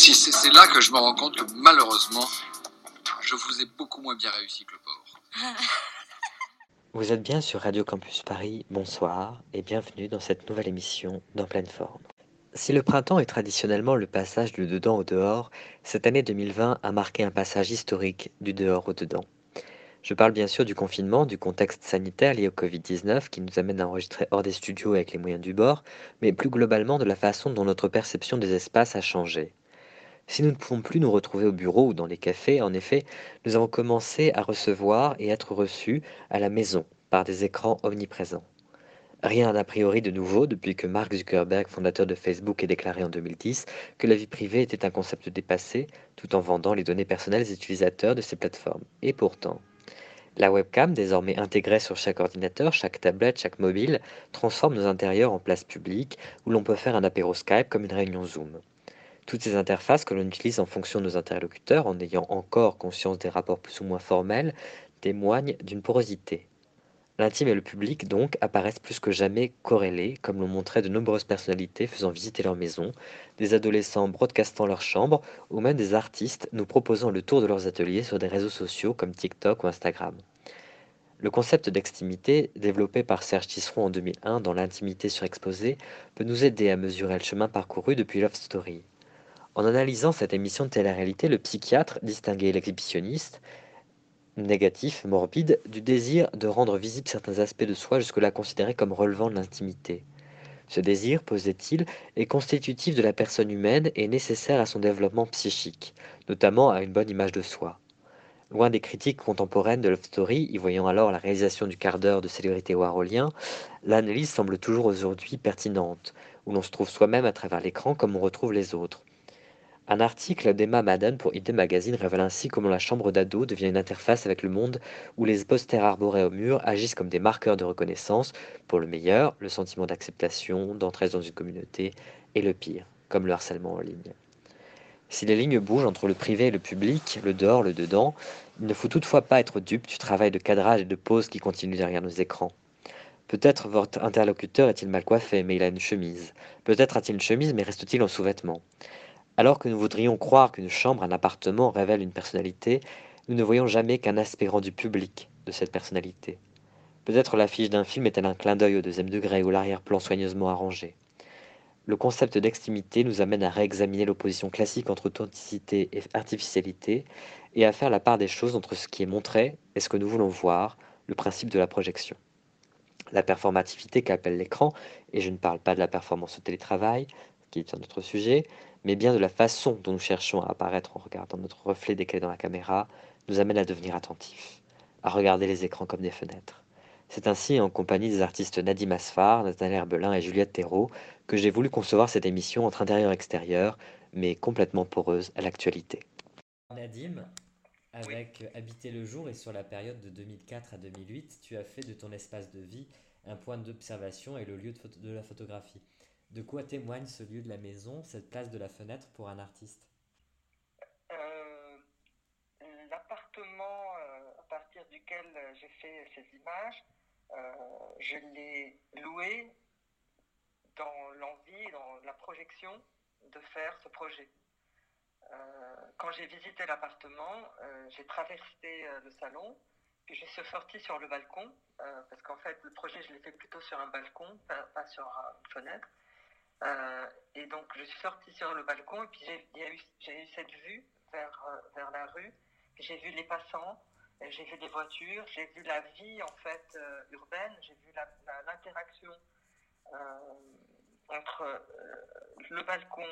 Si c'est là que je me rends compte que malheureusement, je vous ai beaucoup moins bien réussi que le pauvre. Vous êtes bien sur Radio Campus Paris, bonsoir et bienvenue dans cette nouvelle émission d'En pleine forme. Si le printemps est traditionnellement le passage du dedans au dehors, cette année 2020 a marqué un passage historique du dehors au dedans. Je parle bien sûr du confinement, du contexte sanitaire lié au Covid-19 qui nous amène à enregistrer hors des studios avec les moyens du bord, mais plus globalement de la façon dont notre perception des espaces a changé. Si nous ne pouvons plus nous retrouver au bureau ou dans les cafés, en effet, nous avons commencé à recevoir et être reçus à la maison par des écrans omniprésents. Rien n'a priori de nouveau depuis que Mark Zuckerberg, fondateur de Facebook, ait déclaré en 2010 que la vie privée était un concept dépassé, tout en vendant les données personnelles des utilisateurs de ces plateformes. Et pourtant, la webcam, désormais intégrée sur chaque ordinateur, chaque tablette, chaque mobile, transforme nos intérieurs en place publique où l'on peut faire un apéro Skype comme une réunion Zoom. Toutes ces interfaces que l'on utilise en fonction de nos interlocuteurs, en ayant encore conscience des rapports plus ou moins formels, témoignent d'une porosité. L'intime et le public, donc, apparaissent plus que jamais corrélés, comme l'ont montré de nombreuses personnalités faisant visiter leur maison, des adolescents broadcastant leur chambre, ou même des artistes nous proposant le tour de leurs ateliers sur des réseaux sociaux comme TikTok ou Instagram. Le concept d'extimité, développé par Serge Tisseron en 2001 dans L'intimité surexposée, peut nous aider à mesurer le chemin parcouru depuis Love Story. En analysant cette émission de télé-réalité, le psychiatre distinguait l'exhibitionniste, négatif, morbide, du désir de rendre visibles certains aspects de soi jusque-là considérés comme relevant de l'intimité. Ce désir, posait-il, est constitutif de la personne humaine et nécessaire à son développement psychique, notamment à une bonne image de soi. Loin des critiques contemporaines de Love Story, y voyant alors la réalisation du quart d'heure de célébrité warholien, l'analyse semble toujours aujourd'hui pertinente, où l'on se trouve soi-même à travers l'écran comme on retrouve les autres. Un article d'Emma Madden pour ID Magazine révèle ainsi comment la chambre d'ado devient une interface avec le monde où les posters arborés au mur agissent comme des marqueurs de reconnaissance, pour le meilleur, le sentiment d'acceptation, d'entrée dans une communauté, et le pire, comme le harcèlement en ligne. Si les lignes bougent entre le privé et le public, le dehors, le dedans, il ne faut toutefois pas être dupe du travail de cadrage et de pause qui continue derrière nos écrans. Peut-être votre interlocuteur est-il mal coiffé, mais il a une chemise. Peut-être a-t-il une chemise, mais reste-t-il en sous-vêtements? Alors que nous voudrions croire qu'une chambre, un appartement révèle une personnalité, nous ne voyons jamais qu'un aspect rendu public de cette personnalité. Peut-être l'affiche d'un film est-elle un clin d'œil au deuxième degré ou l'arrière-plan soigneusement arrangé. Le concept d'extimité nous amène à réexaminer l'opposition classique entre authenticité et artificialité et à faire la part des choses entre ce qui est montré et ce que nous voulons voir, le principe de la projection. La performativité qu'appelle l'écran, et je ne parle pas de la performance au télétravail, qui est un autre sujet, mais bien de la façon dont nous cherchons à apparaître en regardant notre reflet décalé dans la caméra, nous amène à devenir attentifs, à regarder les écrans comme des fenêtres. C'est ainsi, en compagnie des artistes Nadim Asfar, Nathalie Herbelin et Juliette Thérault, que j'ai voulu concevoir cette émission entre intérieur et extérieur, mais complètement poreuse à l'actualité. Nadim, avec Habiter le jour et sur la période de 2004 à 2008, tu as fait de ton espace de vie un point d'observation et le lieu de, photo- de la photographie. De quoi témoigne ce lieu de la maison, cette place de la fenêtre pour un artiste? Euh, L'appartement euh, à partir duquel euh, j'ai fait ces images, je l'ai loué dans l'envie, dans la projection de faire ce projet. Quand j'ai visité l'appartement, j'ai traversé le salon, puis je suis sortie sur le balcon, parce qu'en fait le projet je l'ai fait plutôt sur un balcon, pas, sur une fenêtre. Euh, et donc je suis sortie sur le balcon et puis j'ai eu, eu cette vue vers, euh, vers la rue. J'ai vu les passants, euh, j'ai vu les voitures, j'ai vu la vie en fait urbaine, j'ai vu l'interaction entre le balcon,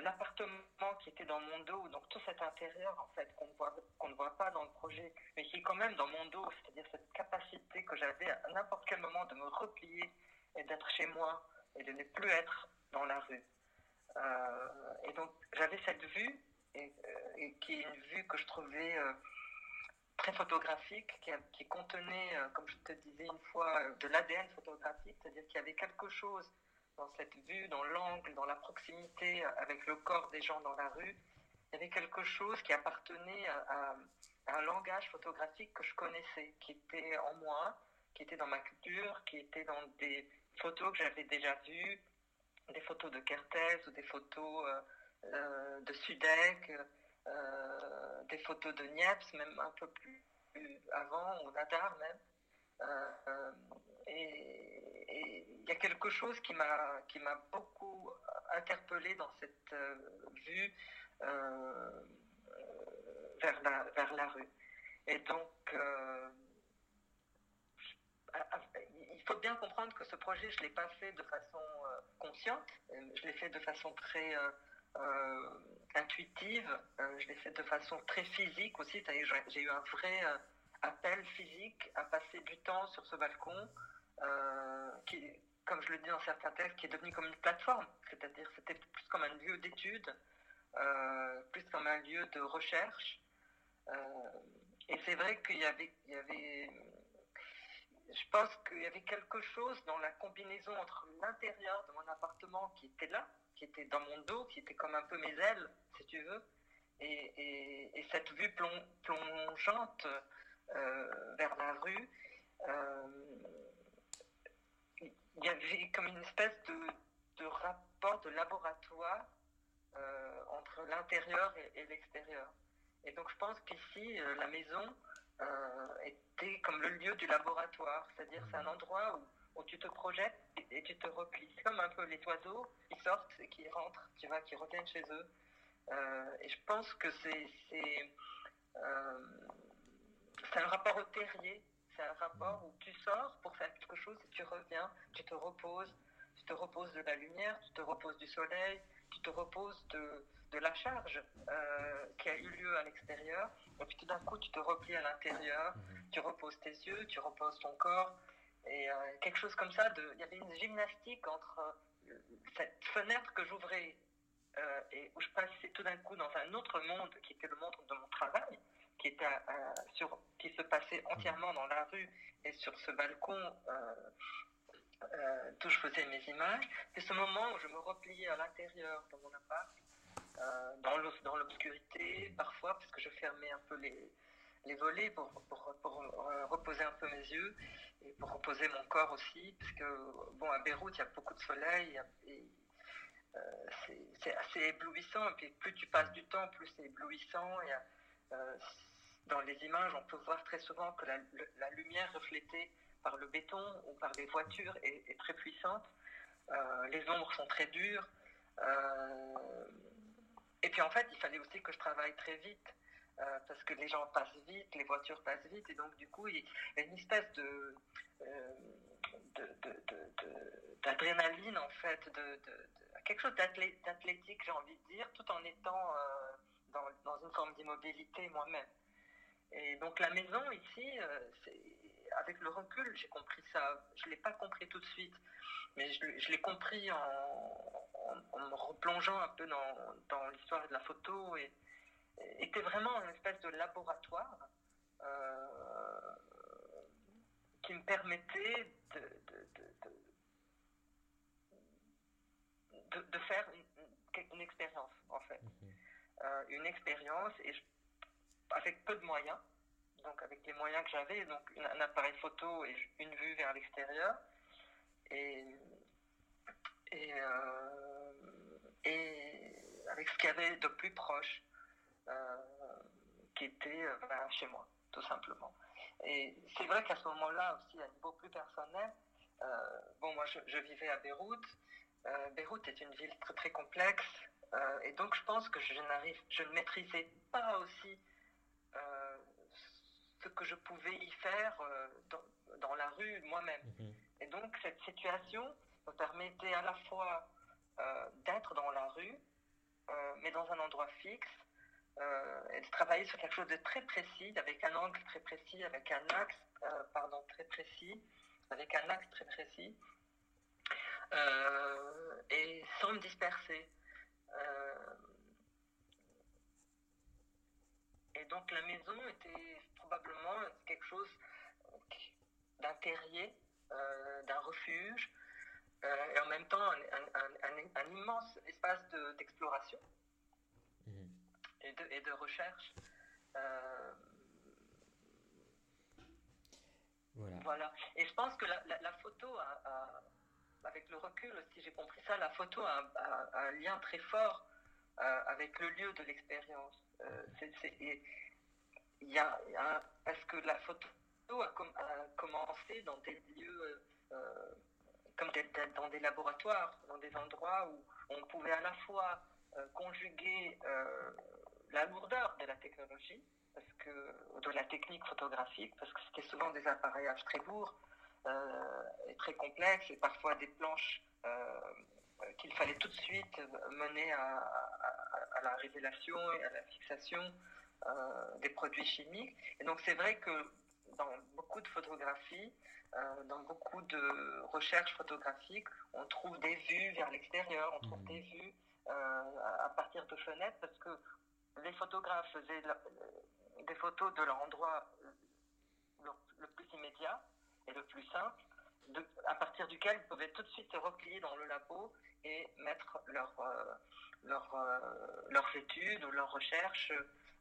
l'appartement qui était dans mon dos, donc tout cet intérieur en fait qu'on qu'on ne voit pas dans le projet, mais qui est quand même dans mon dos, c'est-à-dire cette capacité que j'avais à n'importe quel moment de me replier et d'être chez moi et de ne plus être dans la rue. et donc j'avais cette vue, et, qui est une vue que je trouvais très photographique, qui, qui contenait, comme je te disais une fois, de l'ADN photographique, c'est-à-dire qu'il y avait quelque chose dans cette vue, dans l'angle, dans la proximité avec le corps des gens dans la rue, il y avait quelque chose qui appartenait à, un langage photographique que je connaissais, qui était en moi, qui était dans ma culture, qui était dans des photos que j'avais déjà vues, des photos de Kertész ou des photos euh, euh, de Sudek, euh, des photos de Niepce, même un peu plus avant, ou Nadar même. et il y a quelque chose qui m'a beaucoup interpellé dans cette vue vers la, vers la rue. Et donc, euh, faut bien comprendre que ce projet, je ne l'ai pas fait de façon euh, consciente, je l'ai fait de façon très euh, intuitive, je l'ai fait de façon très physique aussi, j'ai eu un vrai appel physique à passer du temps sur ce balcon, qui, comme je le dis dans certains textes, qui est devenu comme une plateforme, c'est-à-dire c'était plus comme un lieu d'étude, plus comme un lieu de recherche, euh, et c'est vrai qu'il y avait, il y avait, je pense qu'il y avait quelque chose dans la combinaison entre l'intérieur de mon appartement qui était là, qui était dans mon dos, qui était comme un peu mes ailes, si tu veux, et, et, cette vue plongeante euh, vers la rue. Euh, il y avait comme une espèce de, rapport de laboratoire entre l'intérieur et l'extérieur. Et donc je pense qu'ici, euh, la maison euh, était comme le lieu du laboratoire, c'est-à-dire c'est un endroit où, où, tu te projettes et, tu te replies. Comme un peu les oiseaux qui sortent et qui rentrent, tu vois, qui reviennent chez eux. Euh, et je pense que c'est c'est un rapport au terrier, c'est un rapport où tu sors pour faire quelque chose et tu reviens, tu te reposes, tu te reposes de la lumière, tu te reposes du soleil, tu te reposes de, de la charge euh, qui a eu lieu à l'extérieur, et puis tout d'un coup tu te replies à l'intérieur, mhm. tu reposes tes yeux, tu reposes ton corps, et euh, quelque chose comme ça, de, il y avait une gymnastique entre euh, cette fenêtre que j'ouvrais et où je passais tout d'un coup dans un autre monde qui était le monde de mon travail, qui, était, sur, qui se passait mhm. entièrement dans la rue et sur ce balcon d'où je faisais mes images, c'est ce moment où je me repliais à l'intérieur de mon appart euh, dans l'obscurité parfois, parce que je fermais un peu les, volets pour, euh, reposer un peu mes yeux et pour reposer mon corps aussi, parce que bon, à Beyrouth, il y a beaucoup de soleil et, euh, c'est assez éblouissant. Et puis plus tu passes du temps, plus c'est éblouissant. Et, dans les images, on peut voir très souvent que la, la, lumière reflétée par le béton ou par les voitures est, très puissante. les ombres sont très dures. Et puis en fait, il fallait aussi que je travaille très vite. Euh, parce que les gens passent vite, les voitures passent vite, et donc du coup, il y a une espèce de, euh, d'adrénaline en fait, de, quelque chose d'athlétique, j'ai envie de dire, tout en étant euh, dans, dans, une forme d'immobilité moi-même. Et donc la maison ici, avec le recul, j'ai compris ça. Je l'ai pas compris tout de suite, mais je, je l'ai compris en, en, me replongeant un peu dans, dans l'histoire de la photo et, était vraiment une espèce de laboratoire euh, qui me permettait de, de, de, faire une, une, expérience en fait. Mhm. Euh, une expérience et avec peu de moyens, donc avec les moyens que j'avais, donc un appareil photo et une vue vers l'extérieur. Et et, euh, avec ce qu'il y avait de plus proche, euh, qui était euh, ben, chez moi, tout simplement. Et c'est vrai qu'à ce moment-là aussi, à niveau plus personnel, bon, moi je, vivais à Beyrouth. Beyrouth est une ville très très complexe, et donc je pense que je je ne maîtrisais pas aussi ce que je pouvais y faire dans, dans la rue moi-même. Mhm. Et donc cette situation me permettait à la fois euh, d'être dans la rue, euh, mais dans un endroit fixe, euh, et de travailler sur quelque chose de très précis, avec un angle très précis, avec un axe, pardon, très précis, avec un axe très précis, et sans me disperser. Euh, et donc la maison était probablement quelque chose d'un terrier, euh, d'un refuge, euh, et en même temps un, un- un- un immense espace de- d'exploration Mhm. et, de, et de recherche. Euh, Voilà. Voilà. Et je pense que la, la- la photo, a, a- avec le recul, si j'ai compris ça, la photo a, un lien très fort euh, avec le lieu de l'expérience. Il y a, parce que la photo a, com- a commencé dans des lieux euh, comme des- des- dans des laboratoires, dans des endroits où on pouvait à la fois euh, conjuguer euh, la lourdeur de la technologie, parce que de la technique photographique, parce que c'était souvent des appareillages très lourds euh, et très complexes, et parfois des planches euh, qu'il fallait tout de suite mener à la révélation et à la fixation euh, des produits chimiques. Et donc c'est vrai que dans beaucoup de photographies, euh, dans beaucoup de recherches photographiques, on trouve des vues vers l'extérieur, on trouve Mhm. des vues euh, à partir de fenêtres, parce que les photographes faisaient des photos de l'endroit le, le plus immédiat et le plus simple, de- à partir duquel ils pouvaient tout de suite se replier dans le labo et mettre leur, euh, leur, euh, leurs études ou leurs recherches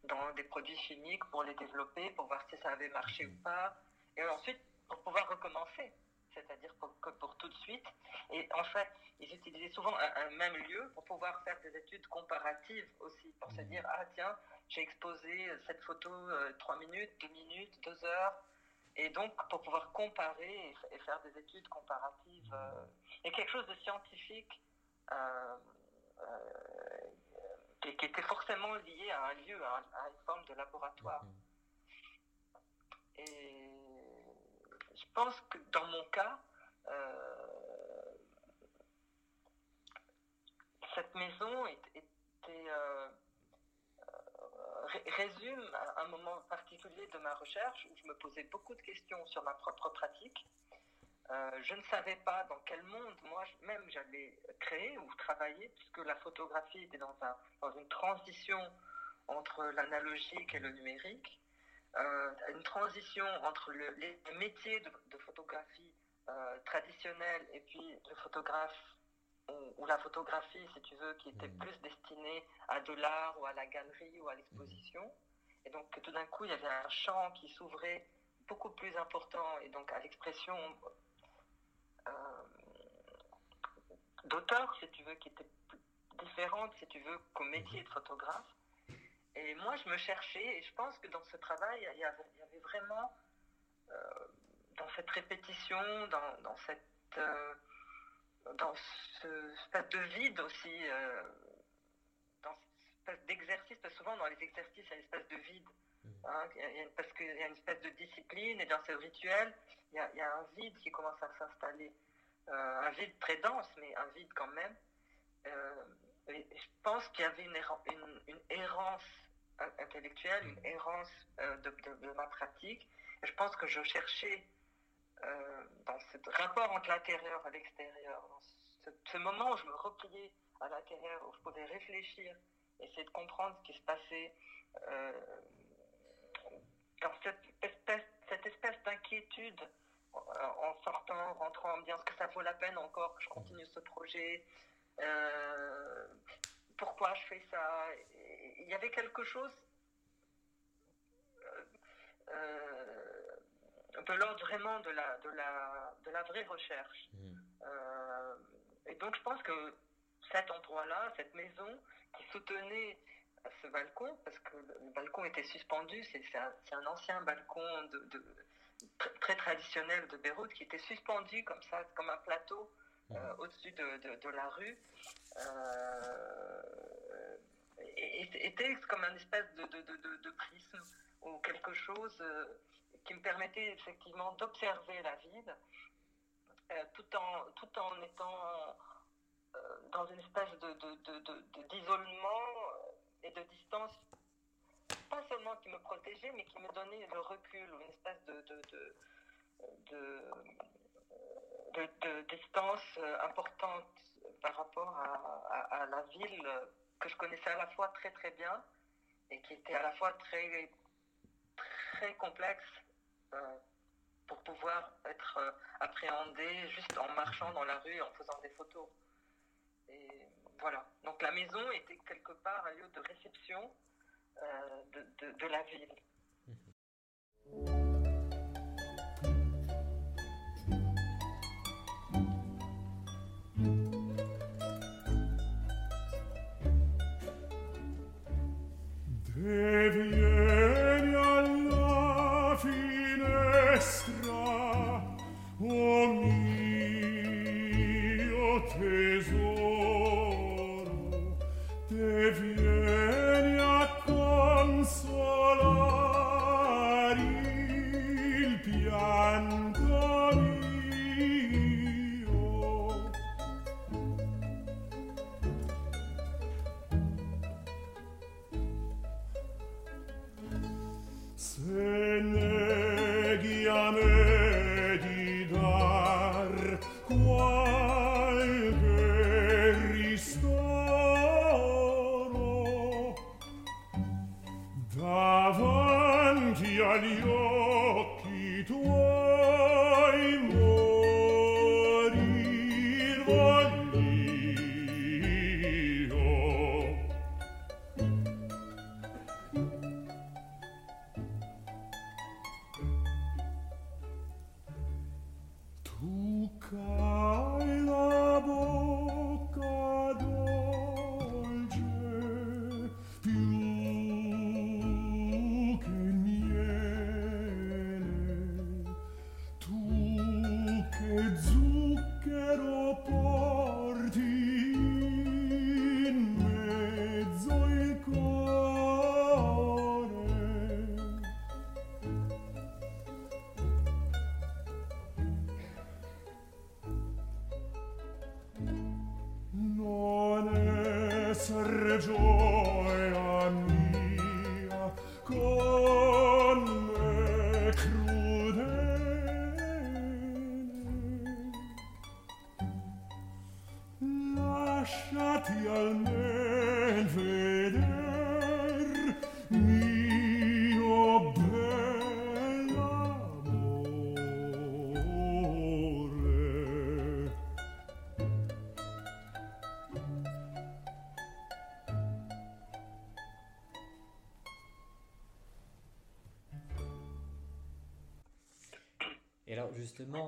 dans des produits chimiques pour les développer, pour voir si ça avait marché ou pas, et ensuite pour pouvoir recommencer, c'est-à-dire pour, que pour tout de suite. Et en fait, ils utilisaient souvent un, un même lieu pour pouvoir faire des études comparatives aussi, pour se Mhm. dire, ah tiens, j'ai exposé cette photo euh, 3 minutes, 2 minutes, 2 heures, et donc pour pouvoir comparer et, faire des études comparatives, euh, et quelque chose de scientifique euh, euh, qui, qui était forcément lié à un lieu, à, un- à une forme de laboratoire. Mhm. Et je pense que dans mon cas, euh, cette maison était, euh, ré- résume un moment particulier de ma recherche où je me posais beaucoup de questions sur ma propre pratique. Euh, je ne savais pas dans quel monde moi-même j'allais créer ou travailler, puisque la photographie était dans, un, dans une transition entre l'analogique et le numérique, euh, une transition entre le- les métiers de, de photographie euh, traditionnelle et puis le photographe ou, ou la photographie, si tu veux, qui était Mhm. plus destinée à de l'art ou à la galerie ou à l'exposition. Et donc tout d'un coup, il y avait un champ qui s'ouvrait beaucoup plus important et donc à l'expression euh, d'auteur, si tu veux, qui était différente, si tu veux, qu'au métier de photographe. Et moi, je me cherchais, et je pense que dans ce travail, il y avait, il y avait vraiment, euh, dans cette répétition, dans, dans cette, euh, dans ce espèce de vide aussi, euh, dans cette espèce d'exercice, parce que souvent dans les exercices, il y a une espèce de vide. Mhm. hein, il y a- parce qu'il y a une espèce de discipline, et dans ce rituel, il y a, il y a un vide qui commence à s'installer. Euh, un vide très dense, mais un vide quand même. Euh, je pense qu'il y avait une, une- errance in- intellectuelle, une errance euh, de, ma pratique. Je pense que je cherchais dans ce rapport entre l'intérieur et l'extérieur, dans ce, moment où je me repliais à l'intérieur, où je pouvais réfléchir, essayer de comprendre ce qui se passait dans cette espèce, cette espèce d'inquiétude en sortant, en rentrant, en me disant est-ce que ça vaut la peine encore que je continue ce projet Euh, Pourquoi je fais ça? Il y avait quelque chose euh, euh, de l'ordre vraiment de la, de, la, de la vraie recherche. Euh, et donc je pense que cet endroit-là, cette maison qui soutenait ce balcon, parce que le balcon était suspendu, c'est un, un ancien balcon de, de- très traditionnel de Beyrouth qui était suspendu comme ça, comme un plateau euh, au-dessus de, de- de la rue. Euh, était comme un espèce de, de, de, de- de prisme ou quelque chose euh, qui me permettait effectivement d'observer la ville tout, en, tout en étant dans une espèce de, de, de, de- de- d'isolement et de distance, qui me protégeait, mais qui me donnait le recul, une espèce de, de, de, de, distance euh, importante par rapport à, la ville que je connaissais à la fois très très bien et qui était à la fois très, très complexe euh, pour pouvoir être euh, appréhendé juste en marchant dans la rue, en faisant des photos. Et voilà. Donc la maison était quelque part un lieu de réception euh, de, de, de la ville. vieni alla finestra,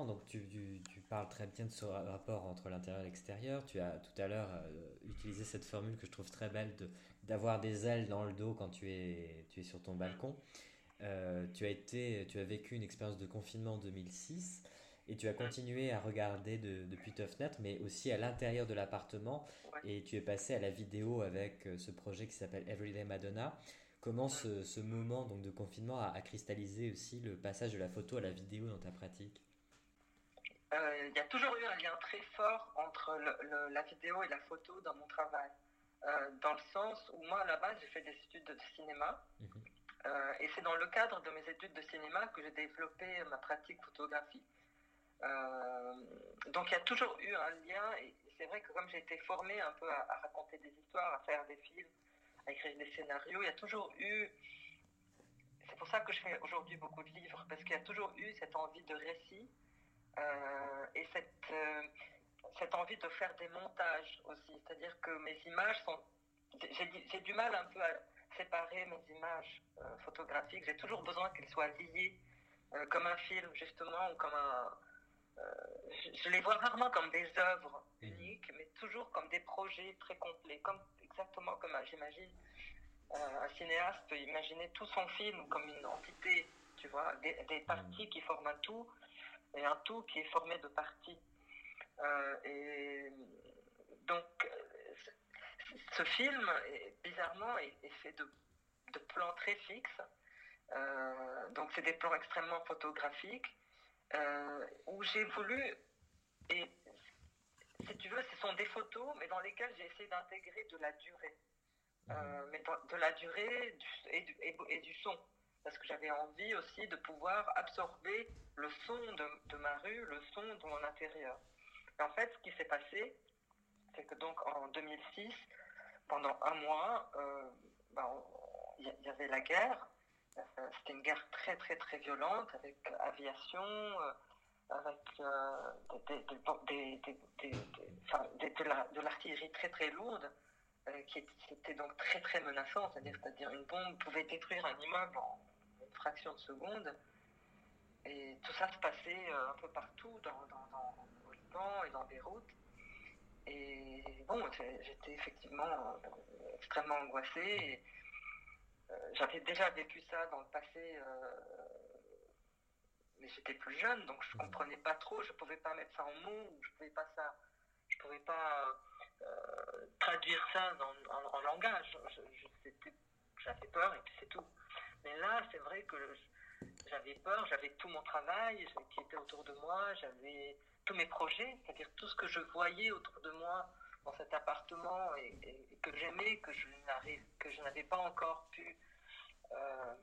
donc tu, tu- tu parles très bien de ce ra- rapport entre l'intérieur et l'extérieur. Tu as tout à l'heure euh, utilisé cette formule que je trouve très belle de d'avoir des ailes dans le dos quand tu es, tu es sur ton balcon. Euh, tu as été, tu as vécu une expérience de confinement en 2006 et tu as continué à regarder de- depuis ta fenêtre, mais aussi à l'intérieur de l'appartement. Et tu es passé à la vidéo avec euh, ce projet qui s'appelle Everyday Madonna. Comment ce, ce moment donc, de confinement a, a cristallisé aussi le passage de la photo à la vidéo dans ta pratique? Il y a toujours eu un lien très fort entre le- le- la vidéo et la photo dans mon travail. Euh, dans le sens où moi, à la base, j'ai fait des études de cinéma. Euh, et c'est dans le cadre de mes études de cinéma que j'ai développé ma pratique photographique. Euh, donc il y a toujours eu un lien. Et c'est vrai que comme j'ai été formée un peu à, à raconter des histoires, à faire des films, à écrire des scénarios, il y a toujours eu... C'est pour ça que je fais aujourd'hui beaucoup de livres, parce qu'il y a toujours eu cette envie de récit euh, et cette, euh, cette envie de faire des montages aussi. C'est-à-dire que mes images sont... J'ai du- mal un peu à séparer mes images euh, photographiques. J'ai toujours besoin qu'elles soient liées comme un film, justement, ou comme un... je, les vois rarement comme des œuvres uniques, mais toujours comme des projets très complets, comme, exactement comme, j'imagine, un cinéaste peut imaginer tout son film comme une entité, tu vois, des, des parties qui forment un tout, et un tout qui est formé de parties. Euh, et donc, euh, ce- film, est- bizarrement, est, est fait de, de plans très fixes. Euh, donc, c'est des plans extrêmement photographiques euh, où j'ai voulu, et si tu veux, ce sont des photos, mais dans lesquelles j'ai essayé d'intégrer de la durée. Euh, mais de la durée du- et, du, et- et du son. Parce que j'avais envie aussi de pouvoir absorber le son de, ma rue, le son de mon intérieur. Et en fait, ce qui s'est passé, c'est que donc en 2006, pendant un mois, bah, il y, avait la guerre. C'était une guerre très très très violente avec aviation, avec de l'artillerie très très lourde qui était donc très très menaçant, c'est-à-dire une bombe pouvait détruire un immeuble en fraction de seconde. Et tout ça se passait un peu partout dans, dans, dans au Liban et dans Beyrouth. Et bon, j'étais effectivement extrêmement angoissée. J'avais déjà vécu ça dans le passé, mais j'étais plus jeune, donc je comprenais pas trop, je pouvais pas mettre ça en mots, je pouvais pas ça, je pouvais pas euh, traduire ça en, langage. J'avais peur et puis c'est tout. Mais là, c'est vrai que j'avais peur, j'avais tout mon travail qui était autour de moi, j'avais tous mes projets, c'est-à-dire tout ce que je voyais autour de moi dans cet appartement et, que j'aimais, que je n'avais pas encore pu euh,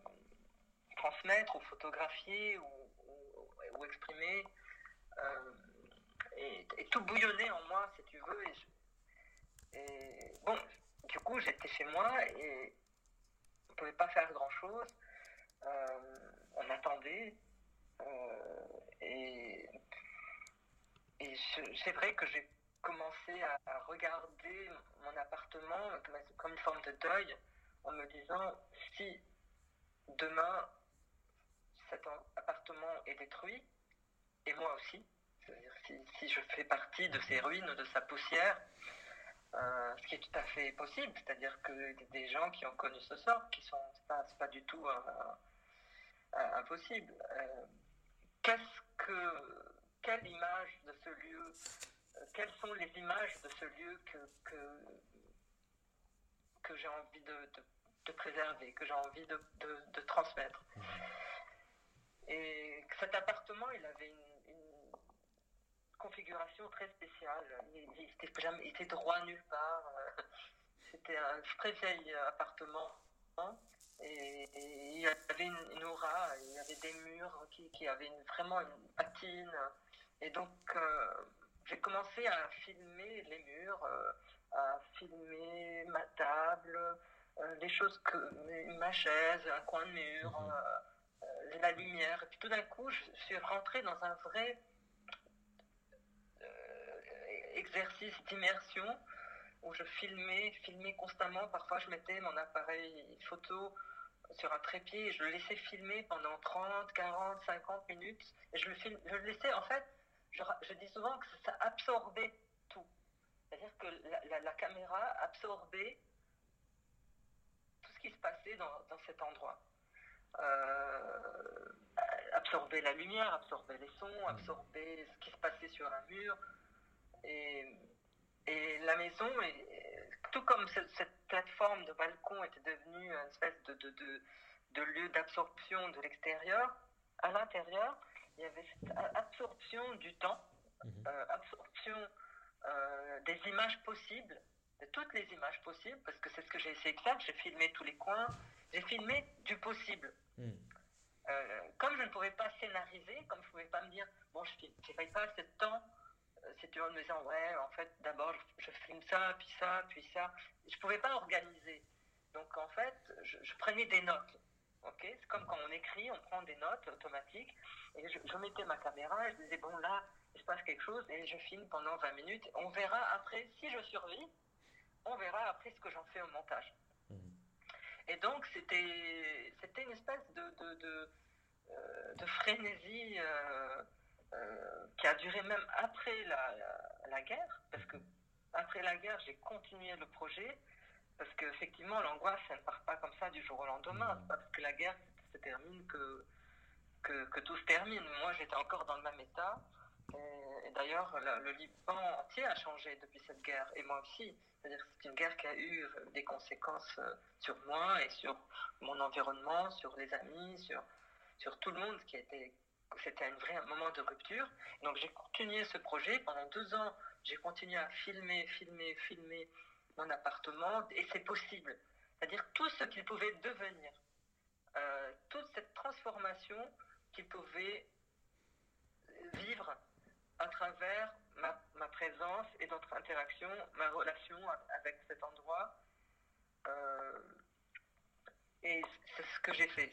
transmettre ou photographier ou, exprimer. Euh, et, tout bouillonner en moi, si tu veux. Et, bon, du coup, j'étais chez moi et on ne pouvait pas faire grand-chose. Euh, on attendait. Euh, et, c'est vrai que j'ai commencé à, regarder mon appartement comme une forme de deuil en me disant si demain cet appartement est détruit, et moi aussi, si, si, je fais partie de ces ruines, de sa poussière, euh, ce qui est tout à fait possible, c'est-à-dire que des gens qui ont connu ce sort, qui sont, c'est pas, pas du tout euh, euh, impossible. qu'est-ce que, quelle image de ce lieu, quelles sont les images de ce lieu que, que, que j'ai envie de, de, préserver, que j'ai envie de, de, transmettre? Et cet appartement, il avait une configuration très spéciale. Il, était, droit nulle part. Euh, c'était un très vieil appartement. Hein, et, il y avait une, aura, il y avait des murs qui, qui avaient vraiment une patine. Et donc, euh, j'ai commencé à filmer les murs, euh, à filmer ma table, les choses que. ma chaise, un coin de mur, mhm. la lumière. Et puis tout d'un coup, je suis rentrée dans un vrai exercice d'immersion où je filmais, filmais constamment. Parfois, je mettais mon appareil photo sur un trépied et je le laissais filmer pendant 30, 40, 50 minutes. Et je le, film, je le laissais, en fait, je, dis souvent que ça absorbait tout. C'est-à-dire que la, caméra absorbait tout ce qui se passait dans, cet endroit. Euh, absorber la lumière, absorber les sons, absorber ce qui se passait sur un mur, et, et la maison, tout comme cette, plateforme de balcon était devenue une espèce de, de, de, de lieu d'absorption de l'extérieur, à l'intérieur, il y avait cette absorption du temps, mhm. euh, absorption euh, des images possibles, de toutes les images possibles, parce que c'est ce que j'ai essayé de faire. J'ai filmé tous les coins, j'ai filmé du possible. Mhm. Euh, comme je ne pouvais pas scénariser, comme je ne pouvais pas me dire, bon, je n'ai pas assez de temps c'est toujours me disant, ouais, en fait, d'abord, je, filme ça, puis ça, puis ça. Je ne pouvais pas organiser. Donc, en fait, je, prenais des notes. ok? C'est comme quand on écrit, on prend des notes automatiques. Et je, mettais ma caméra et je disais, bon, là, il se passe quelque chose et je filme pendant 20 minutes. On verra après, si je survis, on verra après ce que j'en fais au montage. Mmh. Et donc, c'était, c'était une espèce de, de, de, euh, de frénésie. Euh, euh, qui a duré même après la, la, guerre, parce que après la guerre, j'ai continué le projet, parce qu'effectivement, l'angoisse, ça ne part pas comme ça du jour au lendemain. C'est pas parce que la guerre se termine que, que, que tout se termine. Moi, j'étais encore dans le même état. Et, d'ailleurs, le, Liban entier a changé depuis cette guerre, et moi aussi. C'est-à-dire que c'est une guerre qui a eu des conséquences euh, sur moi et sur mon environnement, sur les amis, sur, sur tout le monde qui a été c'était un vrai moment de rupture. Donc j'ai continué ce projet pendant deux ans. J'ai continué à filmer, filmer, filmer mon appartement et c'est possible. C'est-à-dire tout ce qu'il pouvait devenir, euh, toute cette transformation qu'il pouvait vivre à travers ma, présence et notre interaction, ma relation avec cet endroit Euh, et c'est ce que j'ai fait.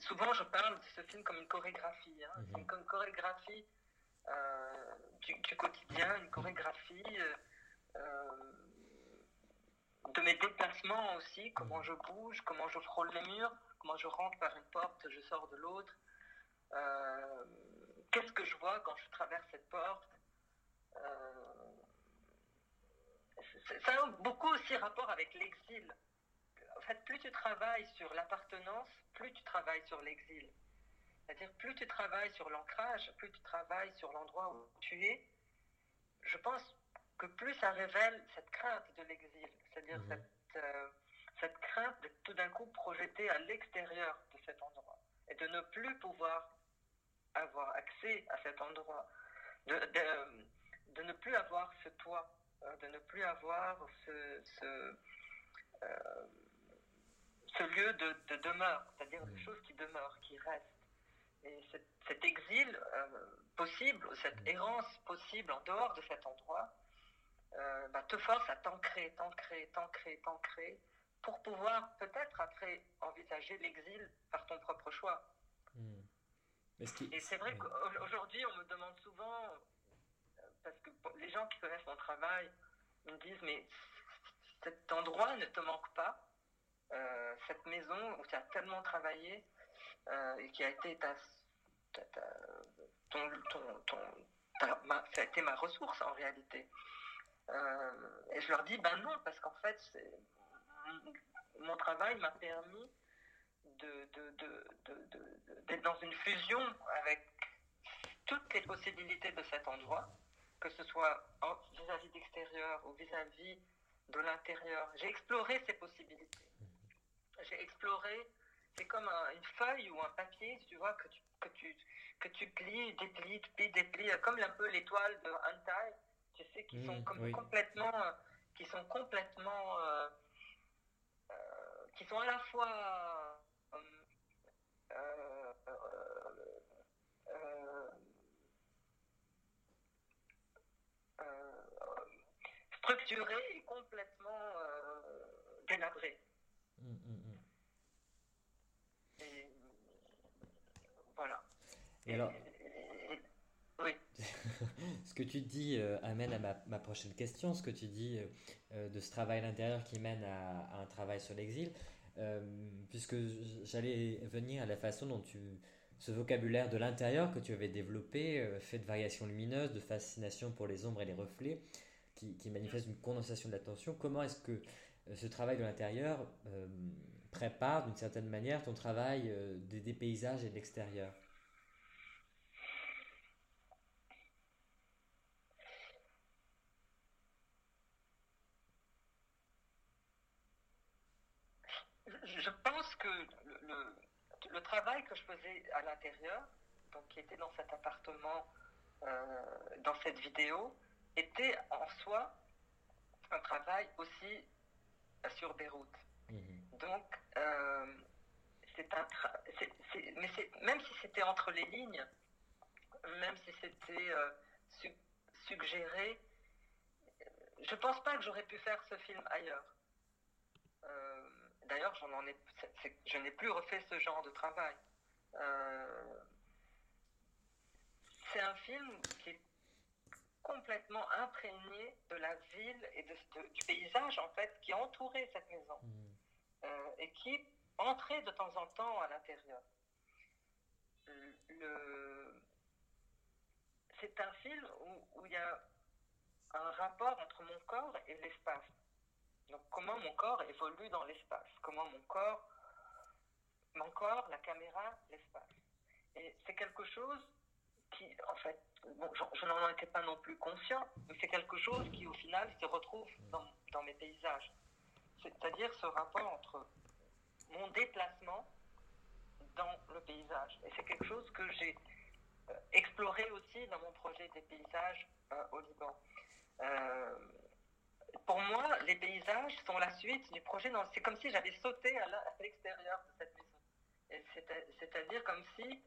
Souvent, je parle de ce film comme une chorégraphie. hein. C'est une co- chorégraphie euh, du, du quotidien, une chorégraphie euh, euh, de mes déplacements aussi, comment je bouge, comment je frôle les murs, comment je rentre par une porte, je sors de l'autre. Euh, Qu'est-ce que je vois quand je traverse cette porte Euh, Ça a beaucoup aussi rapport avec l'exil. En fait, plus tu travailles sur l'appartenance, plus tu travailles sur l'exil. C'est-à-dire, plus tu travailles sur l'ancrage, plus tu travailles sur l'endroit où tu es, je pense que plus ça révèle cette crainte de l'exil. C'est-à-dire cette, euh, cette crainte d'être tout d'un coup projeté à l'extérieur de cet endroit et de ne plus pouvoir avoir accès à cet endroit, de, de, de ne plus avoir ce toit, euh, de ne plus avoir ce, ce, euh, ce lieu de, de demeure, c'est-à-dire des choses qui demeurent, qui restent. Et cet, cet exil euh, possible, cette errance possible en dehors de cet endroit, euh, bah, te force à t'ancrer, t'ancrer, t'ancrer, t'ancrer, pour pouvoir peut-être après envisager l'exil par ton propre choix. Mais ce qui- Et c'est vrai qu'aujourd'hui, on me demande souvent, euh, parce que les gens qui connaissent mon travail me disent, mais cet endroit ne te manque pas, Euh, cette maison où tu as tellement travaillé euh, et qui a été ta, ton, ton- ma- ça a été ma ressource en réalité. Euh, et je leur dis, ben non, parce qu'en fait, mon travail m'a permis d'être dans une fusion avec toutes les possibilités de cet endroit, que ce soit vis-à-vis d'extérieur ou vis-à-vis de l'intérieur. J'ai exploré ces possibilités. J'ai exploré, c'est comme un- une feuille ou un papier, tu vois, que tu, que tu, que tu plies, déplies, plies, déplies, comme un peu l'étoile de Hentai, tu sais, qui sont Mhm, comme oui. complètement, qui sont complètement, euh, euh, qui sont à la fois euh, euh, euh, euh, structuré et complètement euh, délabré. Hmm, hmm, hmm. Et voilà. Et alors, oui. ce que tu dis euh, amène à ma, ma prochaine question, ce que tu dis euh, euh, de ce travail à l'intérieur qui mène à, à un travail sur l'exil, euh, puisque j'allais venir à la façon dont tu, ce vocabulaire de l'intérieur que tu avais développé, fait de variations lumineuses, de fascination pour les ombres et les reflets, qui, qui manifeste une condensation de l'attention, comment est-ce que ce travail de l'intérieur prépare d'une certaine manière ton travail des, des paysages et de l'extérieur Je je pense que le, le- le travail que je faisais à l'intérieur, donc qui était dans cet appartement, euh, dans cette vidéo, était en soi un travail aussi sur Beyrouth. Mhm. Donc, euh, c'est un tra- mais c'est- même si c'était entre les lignes, même si c'était euh, su- suggéré, je pense pas que j'aurais pu faire ce film ailleurs. D'ailleurs, j'en je n'ai plus refait ce genre de travail. Euh, c'est un film qui est complètement imprégné de la ville et de- de- du paysage en fait qui entourait cette maison Mhm. euh, et qui entrait de temps en temps à l'intérieur. Le... C'est un film où il y a un rapport entre mon corps et l'espace. Donc comment mon corps évolue dans l'espace, comment mon corps, mon corps, la caméra, l'espace? Et c'est quelque chose qui, en fait, bon, je, n'en étais pas non plus conscient, mais c'est quelque chose qui au final se retrouve dans, dans mes paysages. C'est-à-dire ce rapport entre mon déplacement dans le paysage. Et c'est quelque chose que j'ai euh, exploré aussi dans mon projet des paysages euh, au Liban. Euh, pour moi, les paysages sont la suite du projet. C'est comme si j'avais sauté à l'extérieur de cette maison. C'est-à-dire comme si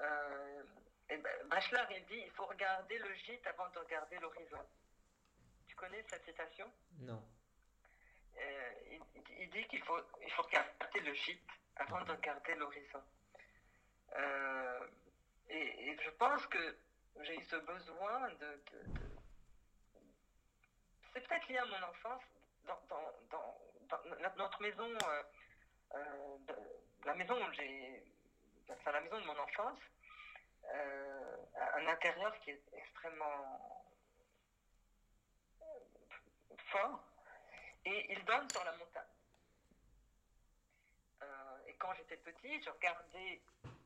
euh, et ben, Bachelard, il dit il faut regarder le gîte avant de regarder l'horizon. Tu connais cette citation? Non. euh, il, il dit qu'il faut, il faut regarder le gîte avant de regarder l'horizon. Euh, et, et je pense que j'ai eu ce besoin de. de- de- C'est peut-être lié à mon enfance. Dans, notre- maison, euh, euh, la maison où j'ai. La maison de mon enfance, euh, un intérieur qui est extrêmement fort et il donne sur la montagne. Et quand j'étais petit, je regardais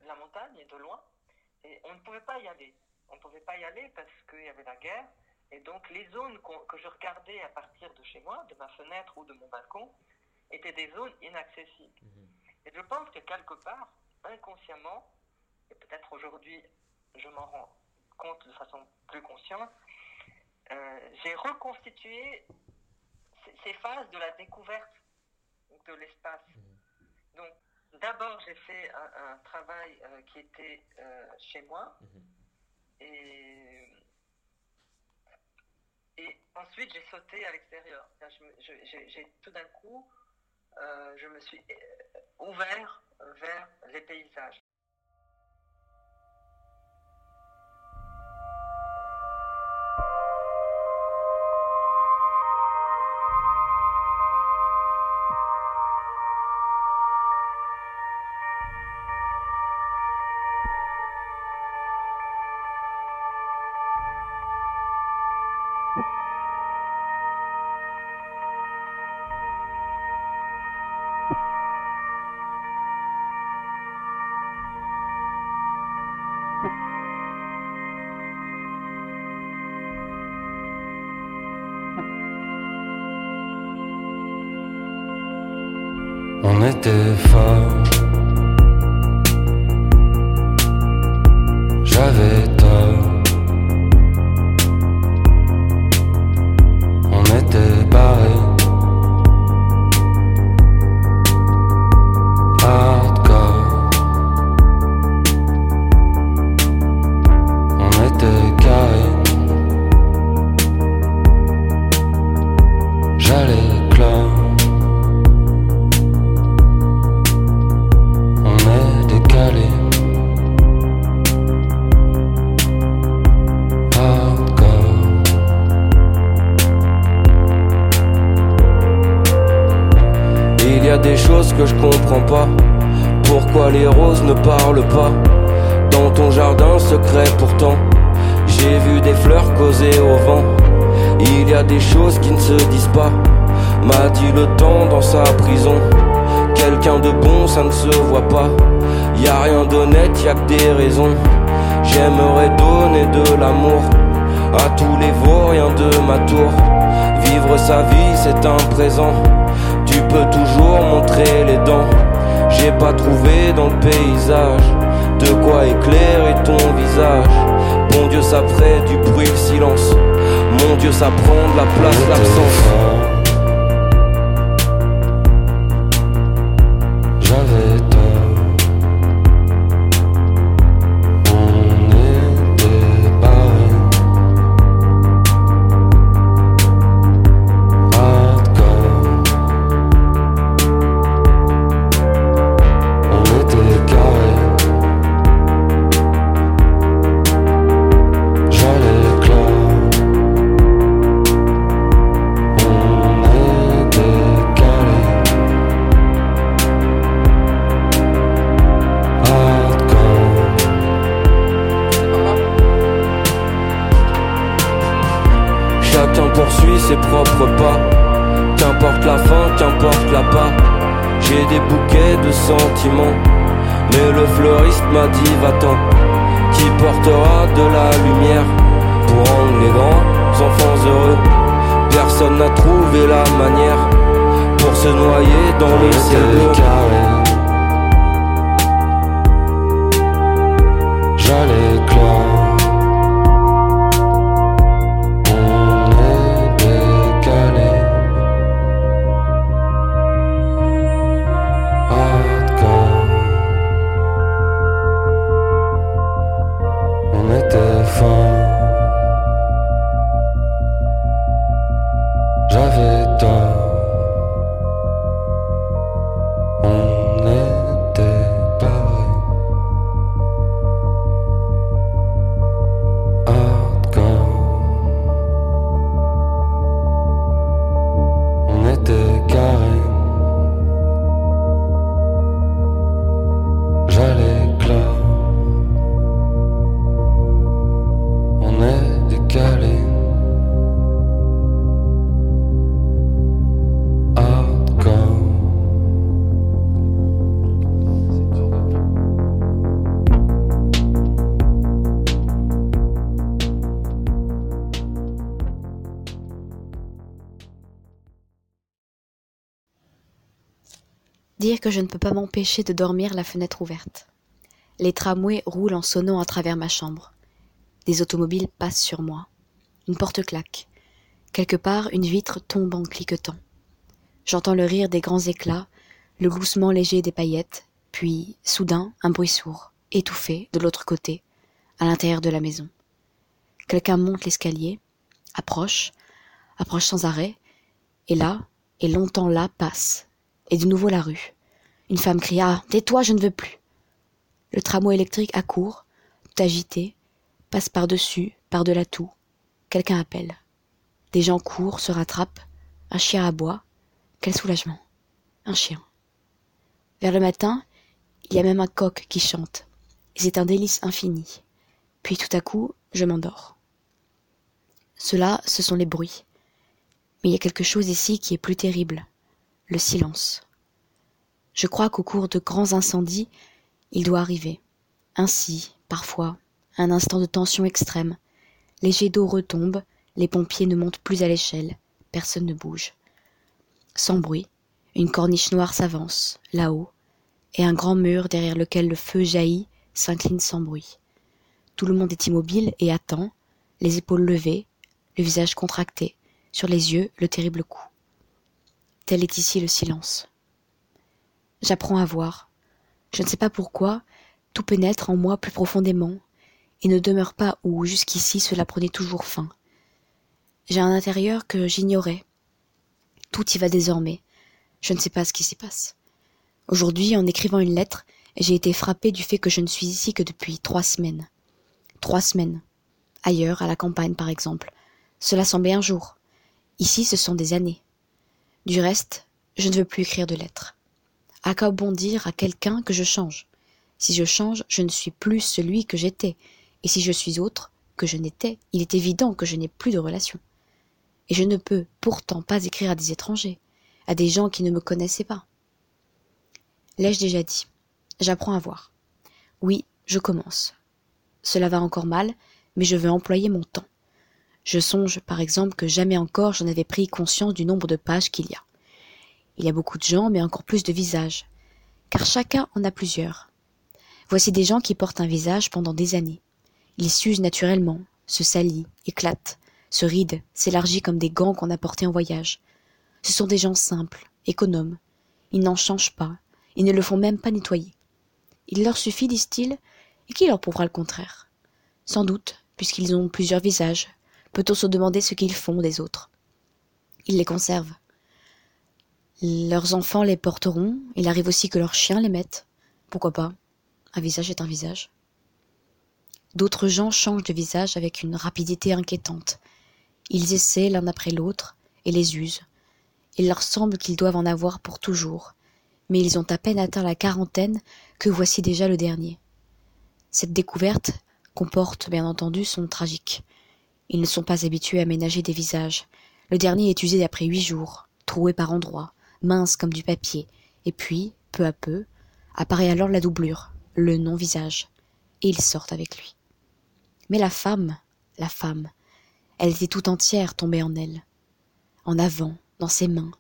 la montagne de loin et on ne pouvait pas y aller. On ne pouvait pas y aller parce qu'il y avait la guerre et donc les zones que je regardais à partir de chez moi, de ma fenêtre ou de mon balcon, étaient des zones inaccessibles. Et je pense que quelque part, inconsciemment, et peut-être aujourd'hui je m'en rends compte de façon plus consciente, euh, j'ai reconstitué ces- phases de la découverte de l'espace. Donc, d'abord, j'ai fait un, un travail euh, qui était euh, chez moi. Et, et ensuite, j'ai sauté à l'extérieur. Tout d'un coup, euh, je me suis euh, ouvert vers les paysages. On était fort. Le fleuriste m'a dit va-t'en. Qui portera de la lumière pour rendre les grands enfants heureux. Personne n'a trouvé la manière pour se noyer dans le ciel. J'allais pas m'empêcher de dormir la fenêtre ouverte. Les tramways roulent en sonnant à travers ma chambre. Des automobiles passent sur moi. Une porte claque. Quelque part, une vitre tombe en cliquetant. J'entends le rire des grands éclats, le gloussement léger des paillettes, puis, soudain, un bruit sourd, étouffé, de l'autre côté, à l'intérieur de la maison. Quelqu'un monte l'escalier, approche, approche sans arrêt, et là, et longtemps là, passe, et de nouveau la rue. Une femme cria Tais-toi, je ne veux plus. Le tramway électrique accourt, tout agité, passe par-dessus, par-delà tout. Quelqu'un appelle. Des gens courent, se rattrapent. Un chien aboie. Quel soulagement. Un chien. Vers le matin, il y a même un coq qui chante. C'est un délice infini. Puis tout à coup, je m'endors. Cela, ce sont les bruits. Mais il y a quelque chose ici qui est plus terrible. Le silence. Je crois qu'au cours de grands incendies, il doit arriver. Ainsi, parfois, un instant de tension extrême. Les jets d'eau retombent, les pompiers ne montent plus à l'échelle, personne ne bouge. Sans bruit, une corniche noire s'avance, là-haut, et un grand mur derrière lequel le feu jaillit s'incline sans bruit. Tout le monde est immobile et attend, les épaules levées, le visage contracté, sur les yeux le terrible coup. Tel est ici le silence. J'apprends à voir. Je ne sais pas pourquoi, tout pénètre en moi plus profondément, et ne demeure pas où jusqu'ici cela prenait toujours fin. J'ai un intérieur que j'ignorais. Tout y va désormais. Je ne sais pas ce qui s'y passe. Aujourd'hui, en écrivant une lettre, j'ai été frappé du fait que je ne suis ici que depuis trois semaines. Trois semaines. Ailleurs, à la campagne par exemple, cela semblait un jour. Ici, ce sont des années. Du reste, je ne veux plus écrire de lettres. À quoi bon dire à quelqu'un que je change? Si je change, je ne suis plus celui que j'étais, et si je suis autre que je n'étais, il est évident que je n'ai plus de relation. Et je ne peux pourtant pas écrire à des étrangers, à des gens qui ne me connaissaient pas. L'ai-je déjà dit? J'apprends à voir. Oui, je commence. Cela va encore mal, mais je veux employer mon temps. Je songe, par exemple, que jamais encore je n'avais pris conscience du nombre de pages qu'il y a. Il y a beaucoup de gens, mais encore plus de visages, car chacun en a plusieurs. Voici des gens qui portent un visage pendant des années. Il s'use naturellement, se salit, éclate, se ride, s'élargit comme des gants qu'on a portés en voyage. Ce sont des gens simples, économes. Ils n'en changent pas, ils ne le font même pas nettoyer. Il leur suffit, disent-ils, et qui leur prouvera le contraire? Sans doute, puisqu'ils ont plusieurs visages, peut-on se demander ce qu'ils font des autres? Ils les conservent. Leurs enfants les porteront, il arrive aussi que leurs chiens les mettent. Pourquoi pas? Un visage est un visage. D'autres gens changent de visage avec une rapidité inquiétante. Ils essaient l'un après l'autre et les usent. Il leur semble qu'ils doivent en avoir pour toujours, mais ils ont à peine atteint la quarantaine que voici déjà le dernier. Cette découverte comporte bien entendu son tragique. Ils ne sont pas habitués à ménager des visages. Le dernier est usé après huit jours, troué par endroits, mince comme du papier, et puis, peu à peu, apparaît alors la doublure, le non-visage, et ils sortent avec lui. Mais la femme, la femme, elle était tout entière tombée en elle. En avant, dans ses mains.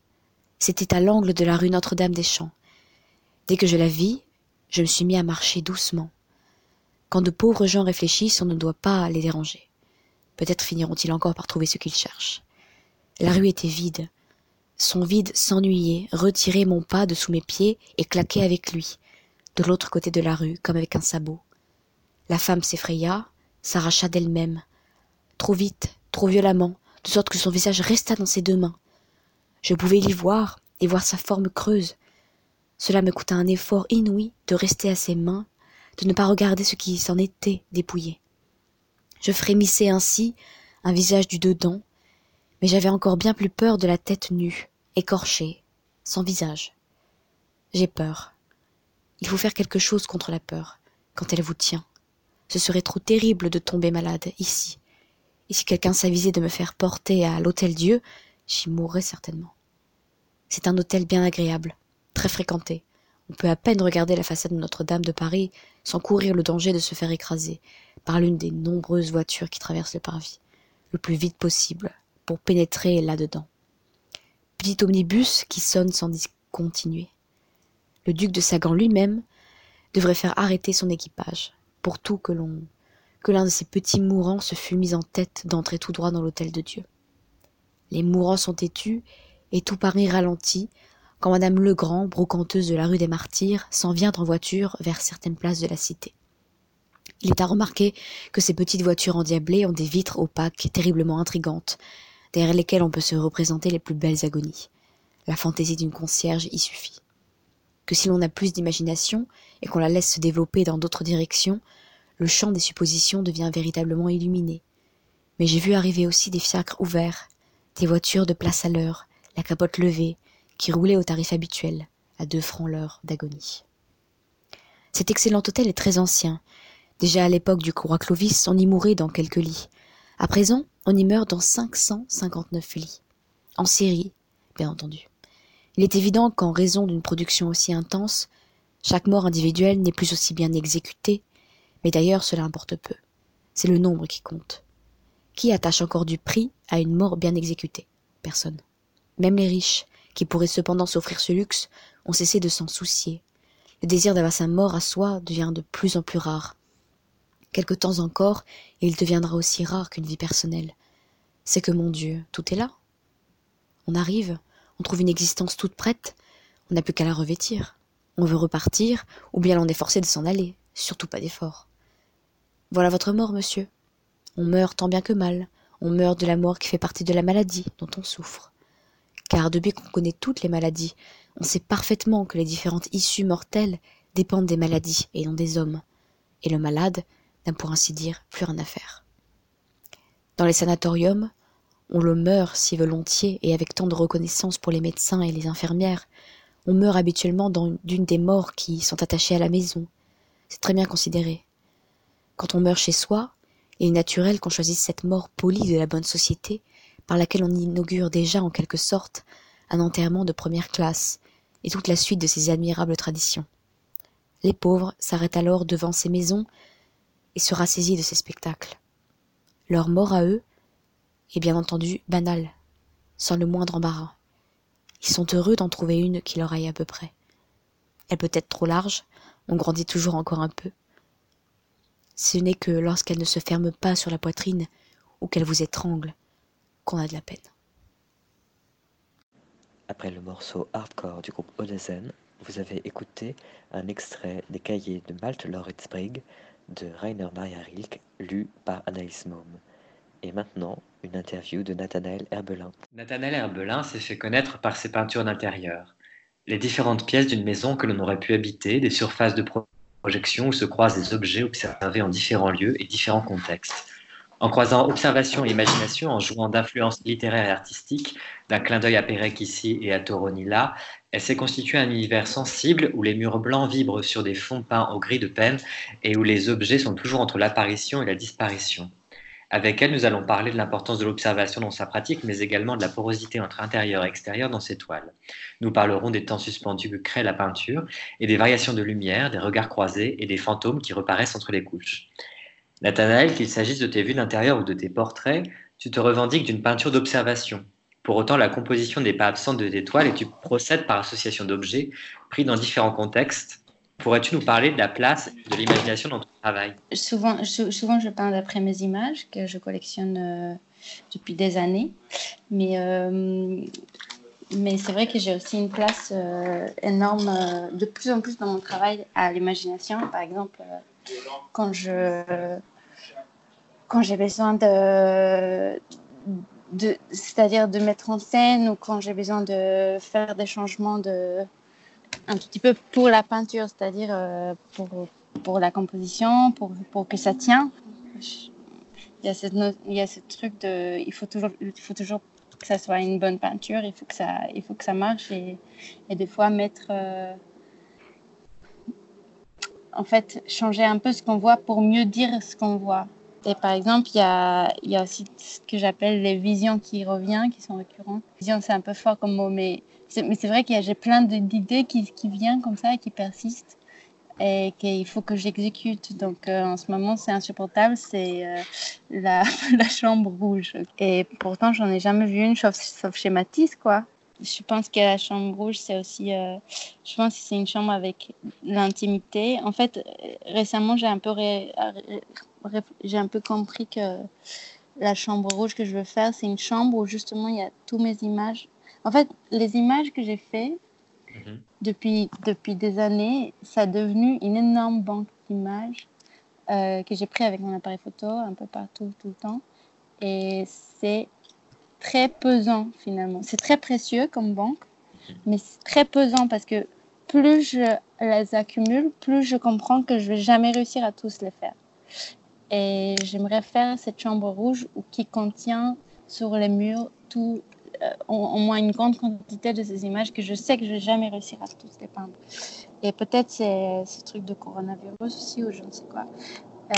C'était à l'angle de la rue Notre-Dame-des-Champs. Dès que je la vis, je me suis mis à marcher doucement. Quand de pauvres gens réfléchissent, on ne doit pas les déranger. Peut-être finiront-ils encore par trouver ce qu'ils cherchent. La rue était vide. Son vide s'ennuyait, retirait mon pas de sous mes pieds et claquait avec lui, de l'autre côté de la rue, comme avec un sabot. La femme s'effraya, s'arracha d'elle-même, trop vite, trop violemment, de sorte que son visage resta dans ses deux mains. Je pouvais l'y voir et voir sa forme creuse. Cela me coûta un effort inouï de rester à ses mains, de ne pas regarder ce qui s'en était dépouillé. Je frémissais ainsi, un visage du dedans, mais j'avais encore bien plus peur de la tête nue, écorchée, sans visage. J'ai peur. Il faut faire quelque chose contre la peur, quand elle vous tient. Ce serait trop terrible de tomber malade, ici. Et si quelqu'un s'avisait de me faire porter à l'hôtel Dieu, j'y mourrais certainement. C'est un hôtel bien agréable, très fréquenté. On peut à peine regarder la façade de Notre-Dame de Paris sans courir le danger de se faire écraser par l'une des nombreuses voitures qui traversent le parvis, le plus vite possible, pour pénétrer là-dedans. Petit omnibus qui sonne sans discontinuer. le duc de Sagan lui-même, devrait faire arrêter son équipage, pour tout que l'un de ces petits mourants se fût mis en tête d'entrer tout droit dans l'hôtel de Dieu. Les mourants sont têtus, et tout Paris ralentit, quand madame Legrand, brocanteuse de la rue des Martyrs, s'en vient en voiture vers certaines places de la cité. Il est à remarquer que ces petites voitures endiablées ont des vitres opaques terriblement intrigantes, derrière lesquelles on peut se représenter les plus belles agonies. La fantaisie d'une concierge y suffit. Que si l'on a plus d'imagination et qu'on la laisse se développer dans d'autres directions, le champ des suppositions devient véritablement illuminé. Mais j'ai vu arriver aussi des fiacres ouverts, des voitures de place à l'heure, la capote levée, qui roulaient au tarif habituel, à deux francs l'heure d'agonie. Cet excellent hôtel est très ancien. Déjà à l'époque du roi Clovis, on y mourait dans quelques lits. À présent, on y meurt dans 559 lits. En série, bien entendu. Il est évident qu'en raison d'une production aussi intense, chaque mort individuelle n'est plus aussi bien exécutée, mais d'ailleurs cela importe peu. C'est le nombre qui compte. Qui attache encore du prix à une mort bien exécutée? Personne. Même les riches, qui pourraient cependant s'offrir ce luxe, ont cessé de s'en soucier. Le désir d'avoir sa mort à soi devient de plus en plus rare. Quelque temps encore, et il deviendra aussi rare qu'une vie personnelle. C'est que, mon Dieu, tout est là. On arrive, on trouve une existence toute prête, on n'a plus qu'à la revêtir. On veut repartir, ou bien l'on est forcé de s'en aller, surtout pas d'effort. Voilà votre mort, monsieur. On meurt tant bien que mal, on meurt de la mort qui fait partie de la maladie dont on souffre. Car depuis qu'on connaît toutes les maladies, on sait parfaitement que les différentes issues mortelles dépendent des maladies et non des hommes. Et le malade n'a pour ainsi dire plus rien à faire. Dans les sanatoriums, on le meurt si volontiers et avec tant de reconnaissance pour les médecins et les infirmières. On meurt habituellement dans d'une des morts qui sont attachées à la maison. C'est très bien considéré. Quand on meurt chez soi, il est naturel qu'on choisisse cette mort polie de la bonne société, par laquelle on inaugure déjà en quelque sorte un enterrement de première classe, et toute la suite de ces admirables traditions. Les pauvres s'arrêtent alors devant ces maisons et se rassaisit de ces spectacles. Leur mort à eux est bien entendu banale, sans le moindre embarras. Ils sont heureux d'en trouver une qui leur aille à peu près. Elle peut être trop large, on grandit toujours encore un peu. Ce n'est que lorsqu'elle ne se ferme pas sur la poitrine ou qu'elle vous étrangle qu'on a de la peine. Après le morceau hardcore du groupe Odezen, vous avez écouté un extrait des cahiers de Malte Lauritz-Brigg de Rainer Maria Rilke, lu par Anaïs Maume. Et maintenant, une interview de Nathanaël Herbelin. Nathanaël Herbelin s'est fait connaître par ses peintures d'intérieur. Les différentes pièces d'une maison que l'on aurait pu habiter, des surfaces de projection où se croisent des objets observés en différents lieux et différents contextes. En croisant observation et imagination, en jouant d'influences littéraires et artistiques, d'un clin d'œil à Pérec ici et à Toroni là, elle s'est constituée un univers sensible où les murs blancs vibrent sur des fonds peints au gris de peine et où les objets sont toujours entre l'apparition et la disparition. Avec elle, nous allons parler de l'importance de l'observation dans sa pratique, mais également de la porosité entre intérieur et extérieur dans ses toiles. Nous parlerons des temps suspendus que crée la peinture et des variations de lumière, des regards croisés et des fantômes qui reparaissent entre les couches. Nathanaël, qu'il s'agisse de tes vues d'intérieur ou de tes portraits, tu te revendiques d'une peinture d'observation. Pour autant, la composition n'est pas absente de tes toiles et tu procèdes par association d'objets pris dans différents contextes Pourrais-tu nous parler de la place de l'imagination dans ton travail? Souvent, souvent, je peins d'après mes images que je collectionne euh, depuis des années. Mais, euh, mais c'est vrai que j'ai aussi une place euh, énorme, de plus en plus dans mon travail, à l'imagination. Par exemple, quand je quand j'ai besoin de c'est-à-dire de mettre en scène ou quand j'ai besoin de faire des changements de un petit peu pour la peinture, c'est-à-dire euh, pour, pour la composition, pour, pour que ça tient. Il y, a cette il y a ce truc de. Il faut, toujours, il faut toujours que ça soit une bonne peinture, il faut que ça, il faut que ça marche et, et des fois mettre. Euh, en fait, changer un peu ce qu'on voit pour mieux dire ce qu'on voit. Et par exemple, il y a, y a aussi ce que j'appelle les visions qui reviennent, qui sont récurrentes. Vision, c'est un peu fort comme mot, mais mais c'est vrai que j'ai plein d'idées qui, qui viennent comme ça et qui persistent et qu'il faut que j'exécute. Donc euh, en ce moment, c'est insupportable, c'est euh, la, la, chambre rouge. Et pourtant, j'en ai jamais vu une, sauf, sauf chez Matisse, quoi. Je pense que la chambre rouge, c'est aussi. euh, je pense que c'est une chambre avec l'intimité. En fait, euh, récemment, j'ai un peu ré- j'ai un peu compris que la chambre rouge que je veux faire, c'est une chambre où justement il y a tous mes images. En fait, les images que j'ai fait depuis depuis des années, ça a devenu une énorme banque d'images euh, que j'ai pris avec mon appareil photo un peu partout tout le temps. Et c'est très pesant finalement. C'est très précieux comme banque, mais c'est très pesant parce que plus je les accumule, plus je comprends que je vais jamais réussir à tous les faire. Et j'aimerais faire cette chambre rouge où- qui contient sur les murs tout, euh, au, moins une grande quantité de ces images que je sais que je vais jamais réussir à tous les peindre. Et peut-être c'est ce truc de coronavirus aussi ou je ne sais quoi,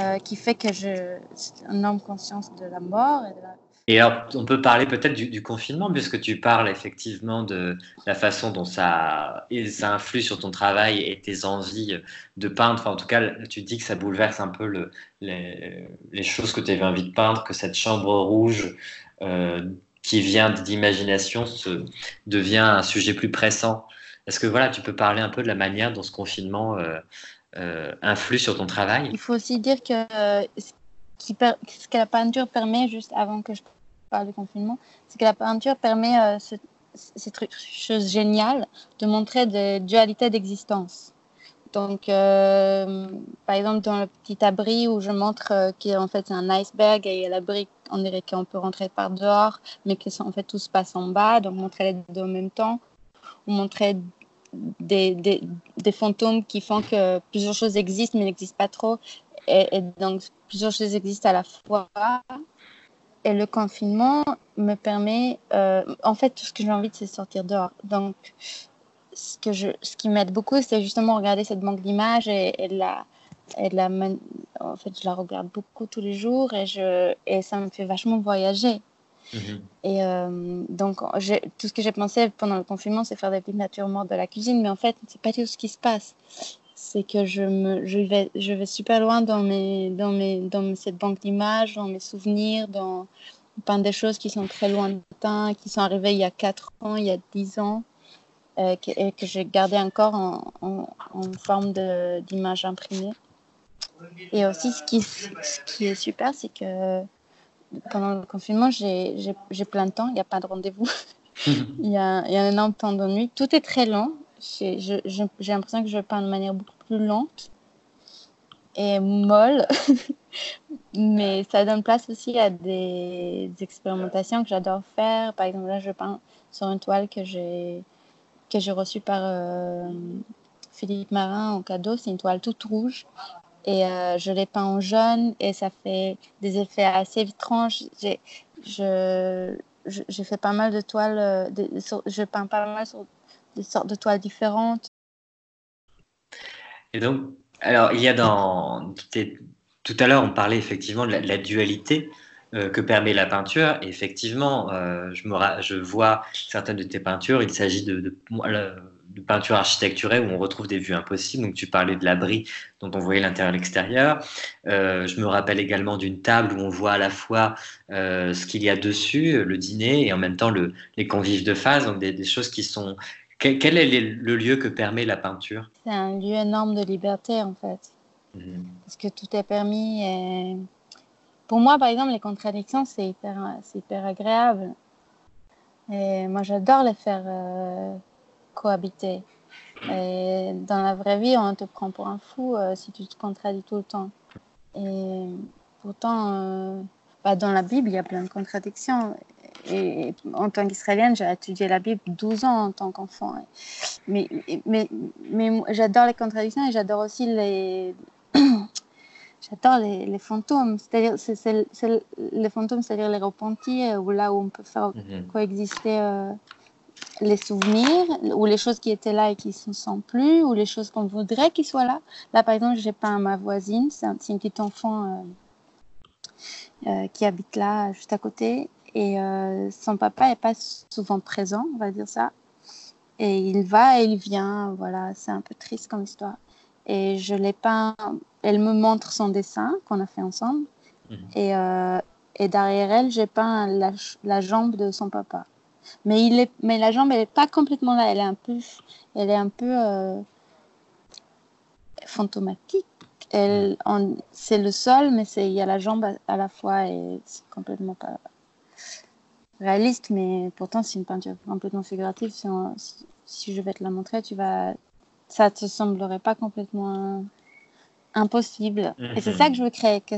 euh, qui fait que je c'est une énorme conscience de la mort et de la Et alors, on peut parler peut-être du, confinement, puisque tu parles effectivement de la façon dont ça, ça influe sur ton travail et tes envies de peindre. Enfin, en tout cas, tu dis que ça bouleverse un peu le, les, choses que tu avais envie de peindre, que cette chambre rouge euh, qui vient d'imagination devient un sujet plus pressant. Est-ce que voilà, tu peux parler un peu de la manière dont ce confinement euh, euh, influe sur ton travail? Il faut aussi dire que ce que la peinture permet, juste avant que je parle du confinement, c'est que la peinture permet euh, ce- cette truc- chose géniale de montrer des dualités d'existence. Donc, euh, par exemple, dans le petit abri où je montre euh, qu'en fait c'est un iceberg et l'abri, on dirait qu'on peut rentrer par dehors, mais que en fait tout se passe en bas, donc montrer les deux en même temps, ou montrer des fantômes qui font que plusieurs choses existent mais n'existent pas trop. Et, et donc, plusieurs choses existent à la fois. Et le confinement me permet, euh, en fait, tout ce que j'ai envie, c'est sortir dehors. Donc, ce, que je, ce qui m'aide beaucoup, c'est justement regarder cette banque d'images et, la, et la, en fait, je la regarde beaucoup tous les jours et, je, et ça me fait vachement voyager. Et euh, donc, tout ce que j'ai pensé pendant le confinement, c'est faire des petites natures mortes de la cuisine, mais en fait, c'est pas tout ce qui se passe. C'est que je, me, je, vais, je vais super loin dans, mes, dans, mes, dans cette banque d'images, dans mes souvenirs, dans peindre des choses qui sont très lointaines, qui sont arrivées il y a 4 ans, il y a 10 ans, euh, que, et que j'ai gardé encore en, en, en forme d'image imprimée. Et aussi, ce qui, ce qui est super, c'est que pendant le confinement, j'ai plein de temps, il n'y a pas de rendez-vous. il, y a, il y a un énorme temps d'ennui. Tout est très lent. J'ai l'impression que je peins de manière beaucoup plus lente et molle. Mais ça donne place aussi à des, expérimentations que j'adore faire. Par exemple, là, je peins sur une toile que j'ai que j'ai reçue par euh, Philippe Marin en cadeau. C'est une toile toute rouge. Et euh, je l'ai peint en jaune et ça fait des effets assez étranges. J'ai je, je- fait pas mal de toiles, euh, de- je peins pas mal sur des sortes de toiles différentes. Et donc, alors, il y a dans. Tout à l'heure, on parlait effectivement de la, dualité euh, que permet la peinture. Effectivement, euh, je, vois certaines de tes peintures. Il s'agit de, peintures architecturales où on retrouve des vues impossibles. Donc, tu parlais de l'abri dont on voyait l'intérieur et l'extérieur. Euh, je me rappelle également d'une table où on voit à la fois ce qu'il y a dessus, le dîner, et en même temps le, les convives de face. Donc, des choses qui sont. Quel, quel est le lieu que permet la peinture? C'est un lieu énorme de liberté en fait, parce que tout est permis. Et... Pour moi, par exemple, les contradictions, c'est hyper, hyper agréable. Et moi, j'adore les faire euh, cohabiter. Et dans la vraie vie, on te prend pour un fou euh, si tu te contradis tout le temps. Et pourtant, euh, bah, dans la Bible, il y a plein de contradictions. Et en tant qu'Israélienne, j'ai étudié la Bible 12 ans en tant qu'enfant. Mais, mais, mais moi, j'adore les contradictions et j'adore aussi les. j'adore les, les fantômes. C'est-à-dire, c'est, c'est- c'est- les fantômes, c'est-à-dire les repentis, euh, ou là où on peut faire coexister euh, les souvenirs, ou les choses qui étaient là et qui ne sont plus, ou les choses qu'on voudrait qu'ils soient là. Là, par exemple, j'ai peint ma voisine, c'est, un, une petite enfant euh, euh, qui habite là, juste à côté. Et euh, son papa n'est pas souvent présent, on va dire ça. Et il va et il vient, voilà, c'est un peu triste comme histoire. Et je l'ai peint, elle me montre son dessin qu'on a fait ensemble. Et, euh, et derrière elle, j'ai peint la, la jambe de son papa. Mais, il est, mais la jambe, elle n'est pas complètement là. Elle est un peu, elle est un peu euh, fantomatique. En- c'est le sol, mais il y a la jambe à, à la fois et c'est complètement pas réaliste. Mais pourtant, c'est une peinture complètement figurative. Si, on- si, si je vais te la montrer, tu vas, ça te semblerait pas complètement impossible. Et c'est Mhm. ça que je veux créer. Que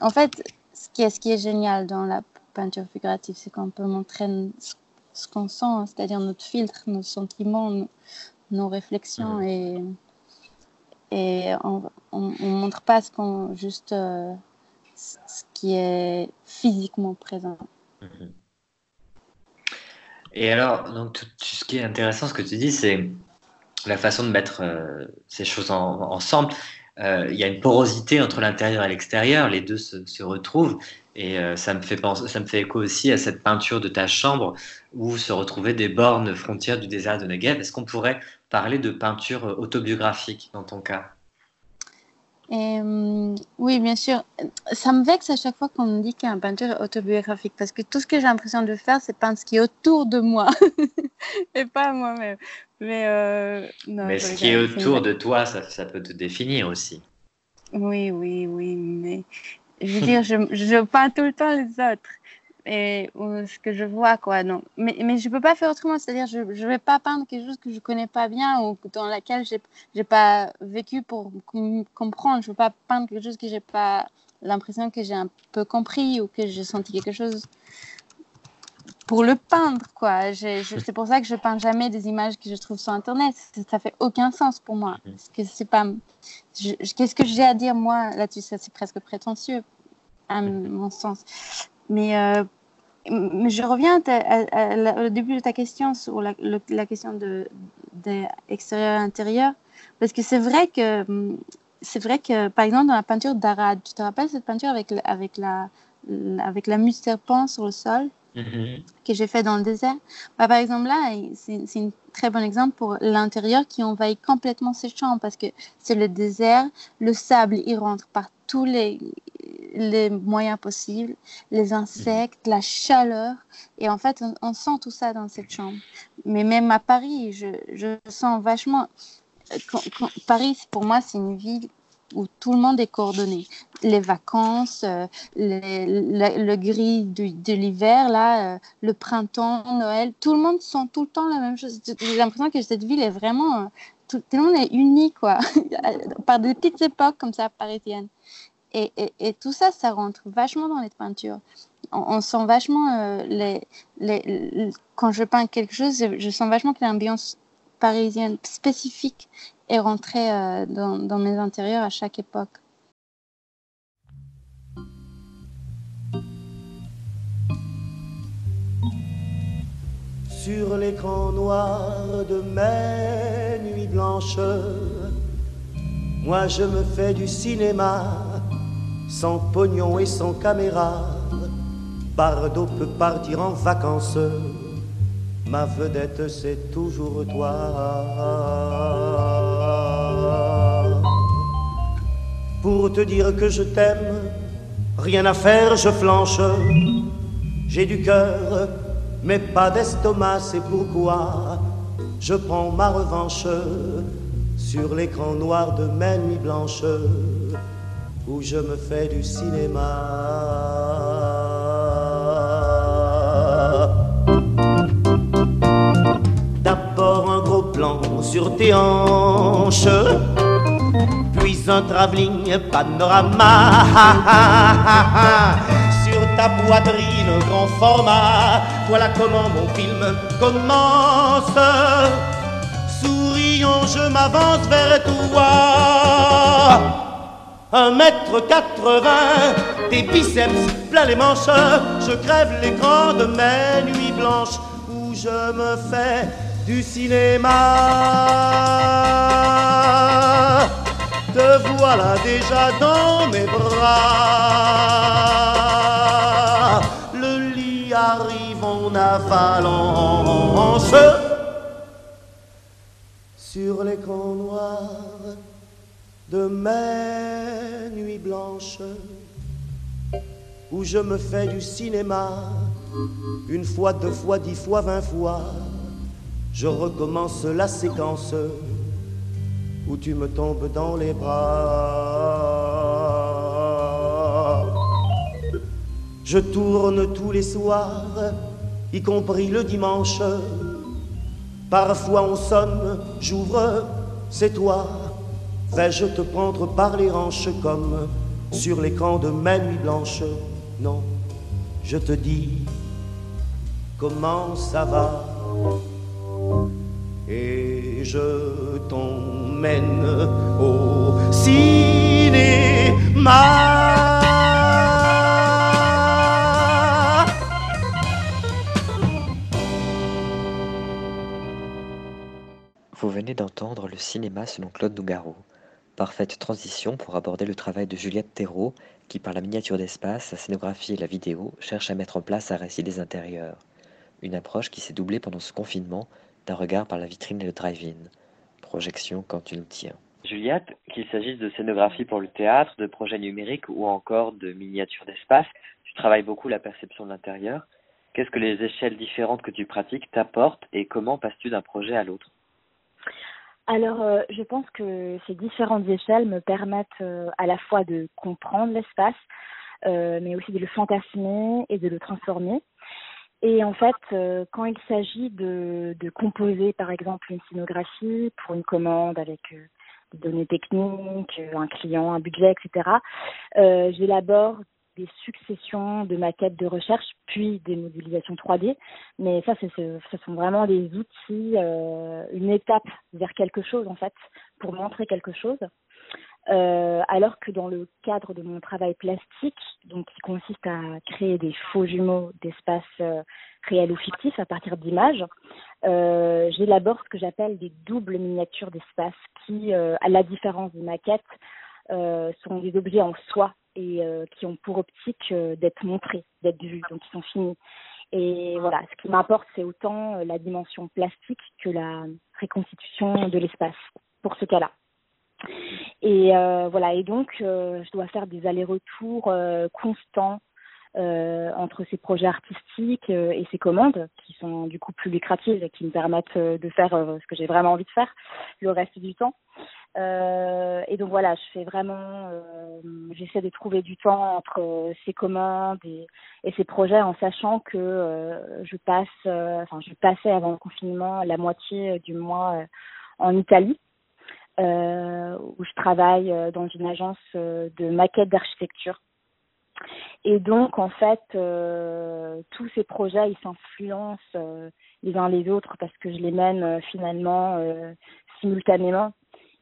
en fait, ce qui, est, ce qui est génial dans la peinture figurative, c'est qu'on peut montrer ce, ce qu'on sent, c'est-à-dire notre filtre, nos sentiments, nos, nos réflexions. Et, et on ne montre pas ce qu'on, juste euh, ce qui est physiquement présent. Et alors, donc, tout, ce qui est intéressant, ce que tu dis, c'est la façon de mettre euh, ces choses en- ensemble. Euh, Il y a une porosité entre l'intérieur et l'extérieur, les deux se, retrouvent. Et euh, ça, me fait ça me fait écho aussi à cette peinture de ta chambre où se retrouvaient des bornes frontières du désert de Negev. Est-ce qu'on pourrait parler de peinture autobiographique dans ton cas? Et, oui, bien sûr. Ça me vexe à chaque fois qu'on me dit qu'un peinture est autobiographique parce que tout ce que j'ai l'impression de faire, c'est peindre ce qui est autour de moi et pas moi-même. Mais, euh, non, Mais je ce qui est autour de toi, ça, ça peut te définir aussi. Oui, oui, oui, mais je veux dire, je, je peins tout le temps les autres et ou ce que je vois, quoi. Non, mais, mais je peux pas faire autrement, c'est-à-dire, je je vais pas peindre quelque chose que je connais pas bien ou dans laquelle j'ai j'ai pas vécu pour com- comprendre. Je veux pas peindre quelque chose que j'ai pas l'impression que j'ai un peu compris ou que j'ai senti quelque chose pour le peindre, quoi. C'est pour ça que je peins jamais des images que je trouve sur Internet. Ça, fait aucun sens pour moi. Parce que c'est pas. Qu'est-ce que j'ai à dire moi là-dessus? Ça, c'est presque prétentieux, à mon sens. Mais, euh, je reviens à ta- à- à la- au début de ta question sur la, le- la question de, de extérieur et intérieur, parce que c'est vrai que c'est vrai que par exemple dans la peinture d'Arad, tu te rappelles cette peinture avec la- avec la avec la muse serpent sur le sol que j'ai fait dans le désert? Bah, par exemple, là, c'est un très bon exemple pour l'intérieur qui envahit complètement ces champs parce que c'est le désert, le sable, il rentre par tous les, les moyens possibles, les insectes, la chaleur. Et en fait, on, on sent tout ça dans cette chambre. Mais même à Paris, je, je sens vachement. quand- quand- Paris, pour moi, c'est une ville où tout le monde est coordonné. Les vacances, euh, les- le, le gris de l'hiver, là, euh, le printemps, Noël, tout le monde sent tout le temps la même chose. J'ai l'impression que cette ville est vraiment... euh, Tout, tout le monde est uni, quoi, par des petites époques comme ça, parisiennes. Et, tout ça, ça rentre vachement dans les peintures. On, sent vachement euh, les, Quand je peins quelque chose, je, je sens vachement que l'ambiance parisienne spécifique est rentrée euh, dans, dans mes intérieurs à chaque époque. sur l'écran noir de mes nuits blanches. Moi je me fais du cinéma, sans pognon et sans caméra. Bardot peut partir en vacances, ma vedette c'est toujours toi. Pour te dire que je t'aime, rien à faire, je flanche. J'ai du cœur, mais pas d'estomac, c'est pourquoi je prends ma revanche sur l'écran noir de mes nuits blanches où je me fais du cinéma. D'abord un gros plan sur tes hanches, puis un travelling panorama sur ta poitrine grand format. Voilà comment mon film commence. Souriant, je m'avance vers toi. Un mètre quatre-vingts, tes biceps plein les manches. Je crève l'écran de mes nuits blanches où je me fais du cinéma. Te voilà déjà dans mes bras. Le lit arrive en avalanche. Sur l'écran noir de mes nuits blanches, où je me fais du cinéma Une fois, deux fois, dix fois, vingt fois, je recommence la séquence où tu me tombes dans les bras. Je tourne tous les soirs, y compris le dimanche. Parfois on sonne, j'ouvre, c'est toi. Vais-je te prendre par les hanches comme sur l'écran de ma nuit blanche Non, je te dis comment ça va et je t'emmène au cinéma. Vous venez d'entendre le cinéma selon Claude Nougaro. Parfaite transition pour aborder le travail de Juliette Thérault, qui par la miniature d'espace, la scénographie et la vidéo cherche à mettre en place un récit des intérieurs. Une approche qui s'est doublée pendant ce confinement d'un regard par la vitrine et le drive-in. Projection quand tu nous tiens. Juliette, qu'il s'agisse de scénographie pour le théâtre, de projets numériques ou encore de miniatures d'espace, tu travailles beaucoup la perception de l'intérieur. Qu'est-ce que les échelles différentes que tu pratiques t'apportent et comment passes-tu d'un projet à l'autre? Alors, euh, je pense que ces différentes échelles me permettent euh, à la fois de comprendre l'espace, euh, mais aussi de le fantasmer et de le transformer. Et en fait, quand il s'agit de, de composer, par exemple, une scénographie pour une commande avec des données techniques, un client, un budget, etc., j'élabore des successions de maquettes de recherche, puis des modélisations 3D. Mais ça, ce sont vraiment des outils, euh, une étape vers quelque chose, en fait, pour montrer quelque chose. Euh, alors que dans le cadre de mon travail plastique, donc qui consiste à créer des faux jumeaux d'espace euh, réels ou fictifs à partir d'images, j'élabore ce que j'appelle des doubles miniatures d'espace qui, à la différence des maquettes, sont des objets en soi et euh, qui ont pour optique euh, d'être montrés, d'être vus, donc ils sont finis. Et voilà, ce qui m'importe, c'est autant euh, la dimension plastique que la reconstitution de l'espace pour ce cas-là. Et voilà, et donc je dois faire des allers-retours constants entre ces projets artistiques et ces commandes qui sont du coup plus lucratives et qui me permettent de faire ce que j'ai vraiment envie de faire le reste du temps. Euh, et donc voilà, je fais vraiment, euh, j'essaie de trouver du temps entre euh, ces commandes et, ces projets en sachant que je passe, enfin je passais avant le confinement la moitié du mois en Italie où je travaille dans une agence de maquettes d'architecture. Et donc, en fait, tous ces projets, ils s'influencent les uns les autres parce que je les mène finalement simultanément.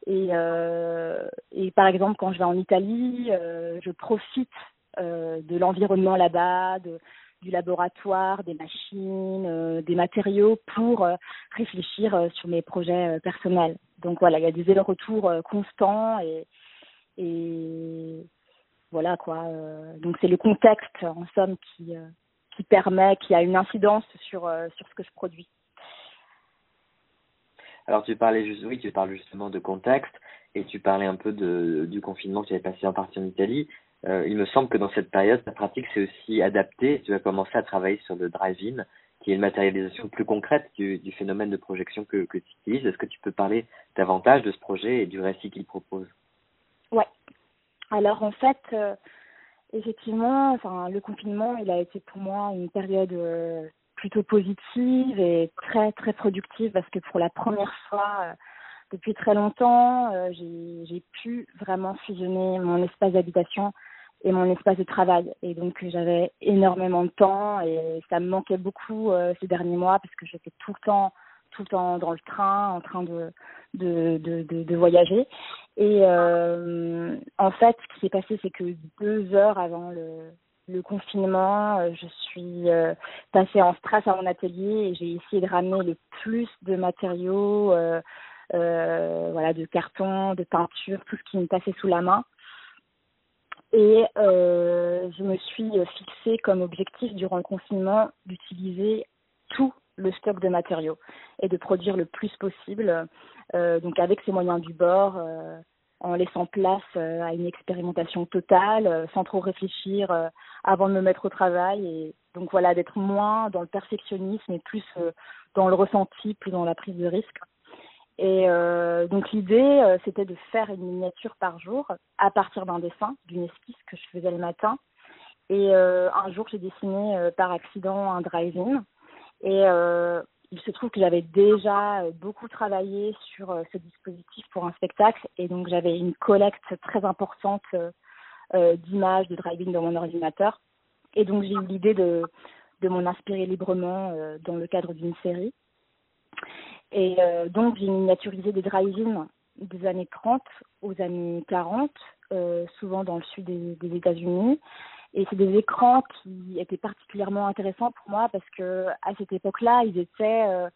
Et, euh, et par exemple, quand je vais en Italie, euh, je profite euh, de l'environnement là-bas, du laboratoire, des machines, des matériaux pour réfléchir sur mes projets personnels. Donc voilà, il y a des euh, constants et, voilà quoi. donc c'est le contexte en somme qui qui permet, qui a une incidence sur sur ce que je produis. Alors tu parlais juste, oui, tu parles justement de contexte et tu parlais un peu de, du confinement que tu avais passé en partie en Italie. Euh, il me semble que dans cette période, ta pratique s'est aussi adaptée. Tu as commencé à travailler sur le drive-in, qui est une matérialisation plus concrète du, phénomène de projection que, que tu utilises. Est-ce que tu peux parler davantage de ce projet et du récit qu'il propose? Ouais. Alors en fait, euh, effectivement, enfin le confinement, il a été pour moi une période euh, plutôt positive et très très productive parce que pour la première fois euh, depuis très longtemps, euh, j'ai pu vraiment fusionner mon espace d'habitation et mon espace de travail. Et donc j'avais énormément de temps et ça me manquait beaucoup euh, ces derniers mois parce que j'étais tout le temps tout le temps dans le train en train de de de, de, voyager. Et en fait, ce qui s'est passé, c'est que deux heures avant le le confinement, euh, je suis euh, passée en strass à mon atelier et j'ai essayé de ramener le plus de matériaux, euh, voilà, de carton, de peinture, tout ce qui me passait sous la main. Et je me suis fixée comme objectif durant le confinement d'utiliser tout le stock de matériaux et de produire le plus possible, donc avec ces moyens du bord, en laissant place euh, à une expérimentation totale, euh, sans trop réfléchir euh, avant de me mettre au travail et, Donc voilà, d'être moins dans le perfectionnisme et plus dans le ressenti, plus dans la prise de risque. Et donc l'idée, c'était de faire une miniature par jour à partir d'un dessin, d'une esquisse que je faisais le matin. Et un jour, j'ai dessiné par accident un drive-in. Et euh, il se trouve que j'avais déjà beaucoup travaillé sur ce dispositif pour un spectacle. Et donc j'avais une collecte très importante d'images de drive-in dans mon ordinateur. Et donc j'ai eu l'idée de, de m'en inspirer librement dans le cadre d'une série. Et euh, donc, j'ai miniaturisé des drive-in des années 30 aux années 40, euh, souvent dans le sud des États-Unis. Et c'est des écrans qui étaient particulièrement intéressants pour moi parce que à cette époque-là, ils étaient euh,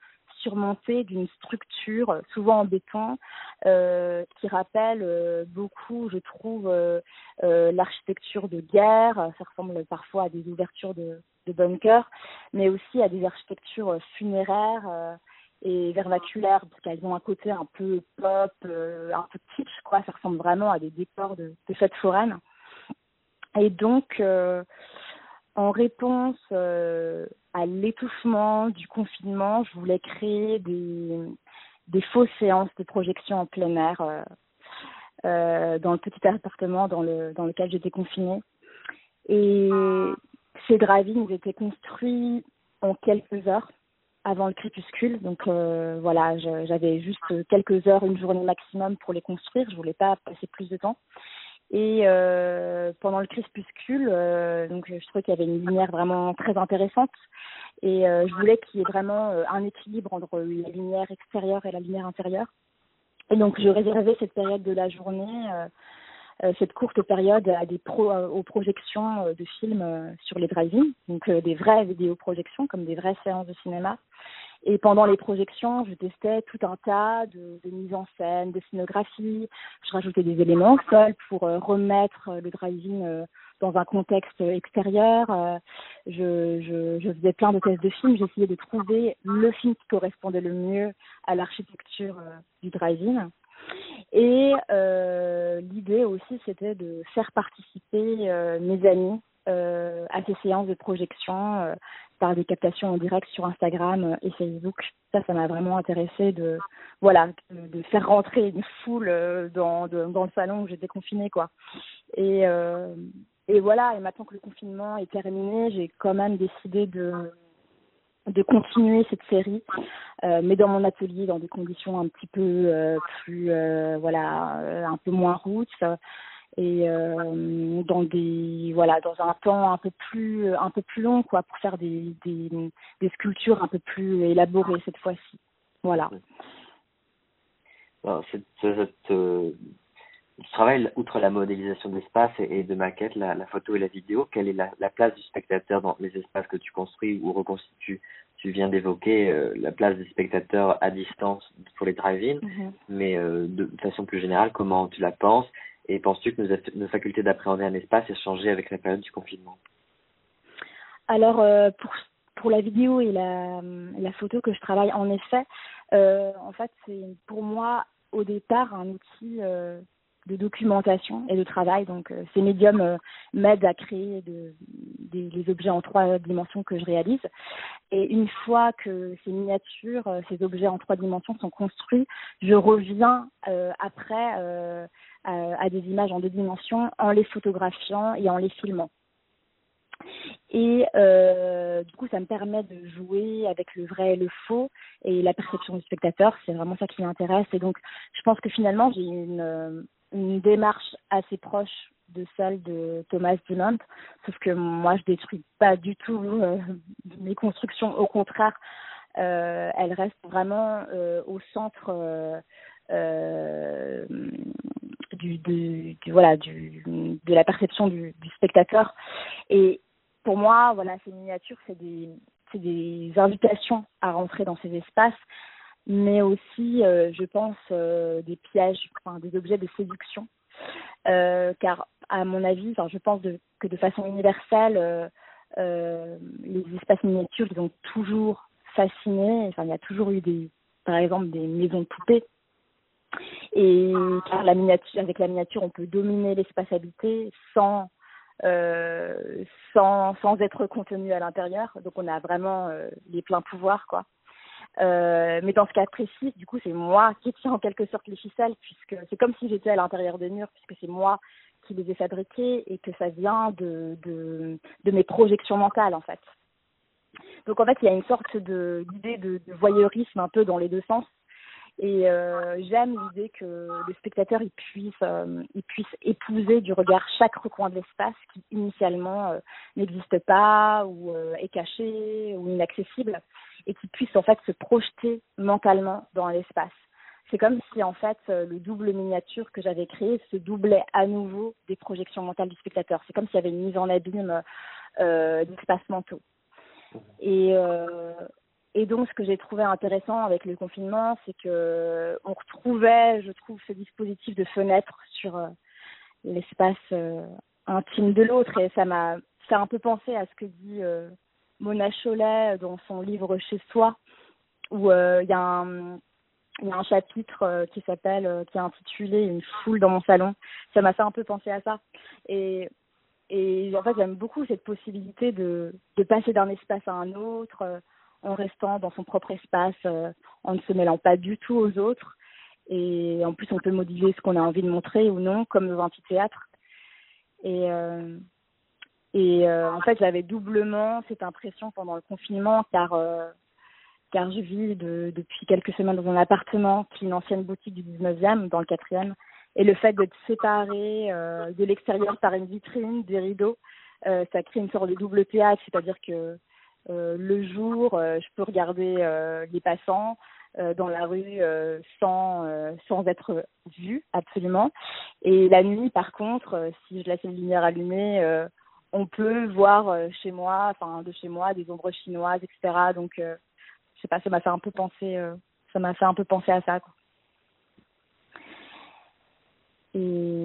surmontés d'une structure, souvent en béton, euh, qui rappelle euh, beaucoup, je trouve, euh, euh, l'architecture de guerre. Ça ressemble parfois à des ouvertures de, de bunkers, mais aussi à des architectures funéraires et vernaculaires parce qu'elles ont un côté un peu pop, euh, un peu kitsch quoi. Ça ressemble vraiment à des décors de, de fêtes foraines. Et donc, euh, en réponse euh, à l'étouffement du confinement, je voulais créer des, fausses séances de projection en plein air euh, dans le petit appartement dans, le, dans lequel j'étais confinée. Et ces drive-ins étaient construits en quelques heures avant le crépuscule. Donc voilà, j'avais juste quelques heures, une journée maximum pour les construire. Je voulais pas passer plus de temps. Et euh, pendant le crépuscule, euh, donc je trouvais qu'il y avait une lumière vraiment très intéressante. Et euh, je voulais qu'il y ait vraiment euh, un équilibre entre la lumière extérieure et la lumière intérieure. Et donc je réservais cette période de la journée euh, euh, cette courte période à des pro, aux projections de films sur les drive-in, donc des vraies vidéoprojections comme des vraies séances de cinéma. Et pendant les projections, je testais tout un tas de, de mises en scène, de scénographie. Je rajoutais des éléments au sol pour remettre le drive-in dans un contexte extérieur. Je, je, je faisais plein de tests de films. J'essayais de trouver le film qui correspondait le mieux à l'architecture du drive-in. Et euh, l'idée aussi, c'était de faire participer euh, mes amis euh, à ces séances de projection euh, par des captations en direct sur Instagram et Facebook. Ça, ça m'a vraiment intéressé de, voilà, de, faire rentrer une foule euh, dans, le salon où j'étais confinée, quoi. Et, euh, voilà. Et maintenant que le confinement est terminé, j'ai quand même décidé de continuer cette série, euh, mais dans mon atelier, dans des conditions un petit peu euh, plus, euh, voilà, euh, un peu moins routes et euh, dans des, voilà, dans un temps un peu plus, un peu plus long, quoi, pour faire des, des, des sculptures un peu plus élaborées cette fois-ci. Voilà. Alors, cette, cette, tu travailles, outre la modélisation d'espace et, et, de maquettes, la, la, photo et la vidéo, quelle est la, la, place du spectateur dans les espaces que tu construis ou reconstitues? Tu viens d'évoquer euh, la place des spectateurs à distance pour les drive-in, mm -hmm. mais euh, de, de, façon plus générale, comment tu la penses? Et penses-tu que nos, facultés d'appréhender un espace aient changé avec la période du confinement? Alors, euh, pour, pour la vidéo et la, la photo que je travaille, en effet, euh, en fait, c'est pour moi au départ un outil euh, de documentation et de travail. Donc, ces médiums m'aident à créer de, des, les objets en trois dimensions que je réalise. Et une fois que ces miniatures, ces objets en trois dimensions sont construits, je reviens après à, à des images en deux dimensions en les photographiant et en les filmant. Et euh, du coup, ça me permet de jouer avec le vrai et le faux et la perception du spectateur. C'est vraiment ça qui m'intéresse. Et donc, je pense que finalement, j'ai une, démarche assez proche de celle de Thomas Dumont, sauf que moi je détruis pas du tout euh, mes constructions, au contraire, euh, elles restent vraiment euh, au centre euh, euh, du, du, voilà du de la perception du, spectateur. Et pour moi, voilà, ces miniatures, c'est des c'est des invitations à rentrer dans ces espaces mais aussi, euh, je pense, euh, des pièges, enfin, des objets de séduction. Euh, car, à mon avis, enfin, je pense de, que de façon universelle, les espaces miniatures, ils ont toujours fasciné. Enfin, il y a toujours eu des, par exemple, des maisons de poupées. Et car la miniature, avec la miniature, on peut dominer l'espace habité sans euh, sans, être contenu à l'intérieur. Donc on a vraiment euh, les pleins pouvoirs, quoi. Euh, mais dans ce cas précis, du coup, c'est moi qui tiens en quelque sorte les ficelles, puisque c'est comme si j'étais à l'intérieur des murs, puisque c'est moi qui les ai fabriqués et que ça vient de, de, mes projections mentales, en fait. Donc en fait, il y a une sorte d'idée de voyeurisme un peu dans les deux sens. Et euh, j'aime l'idée que le spectateur il puisse, euh, épouser du regard chaque recoin de l'espace qui initialement euh, n'existe pas ou est caché ou inaccessible et qui puisse en fait se projeter mentalement dans l'espace. C'est comme si en fait le double miniature que j'avais créé se doublait à nouveau des projections mentales du spectateur. C'est comme s'il y avait une mise en abîme d'espaces mentaux. Et, et donc, ce que j'ai trouvé intéressant avec le confinement, c'est que on retrouvait, je trouve, ce dispositif de fenêtre sur euh, l'espace euh, intime de l'autre, et ça m'a, a un peu pensé à ce que dit euh, Mona Chollet dans son livre Chez soi, où il y a un chapitre qui s'appelle, qui est intitulé Une foule dans mon salon. Ça m'a fait un peu penser à ça. Et en fait, j'aime beaucoup cette possibilité de, passer d'un espace à un autre en restant dans son propre espace, euh, en ne se mêlant pas du tout aux autres. Et en plus, on peut moduler ce qu'on a envie de montrer ou non, comme un amphithéâtre. Et, euh, et euh, en fait, j'avais doublement cette impression pendant le confinement, car euh, car je vis de, depuis quelques semaines dans un appartement qui est une ancienne boutique du 19e, dans le 4e, et le fait d'être séparé de l'extérieur par une vitrine, des rideaux, ça crée une sorte de double théâtre, c'est-à-dire que le jour, euh, je peux regarder euh, les passants euh, dans la rue euh, sans euh, sans être vue absolument, et la nuit, par contre, euh, si je laisse les lumières allumées, euh, on peut voir euh, chez moi, enfin de chez moi, des ombres chinoises, etc. Donc, euh, je sais pas, ça m'a fait un peu penser, euh, ça m'a fait un peu penser à ça. Quoi. Et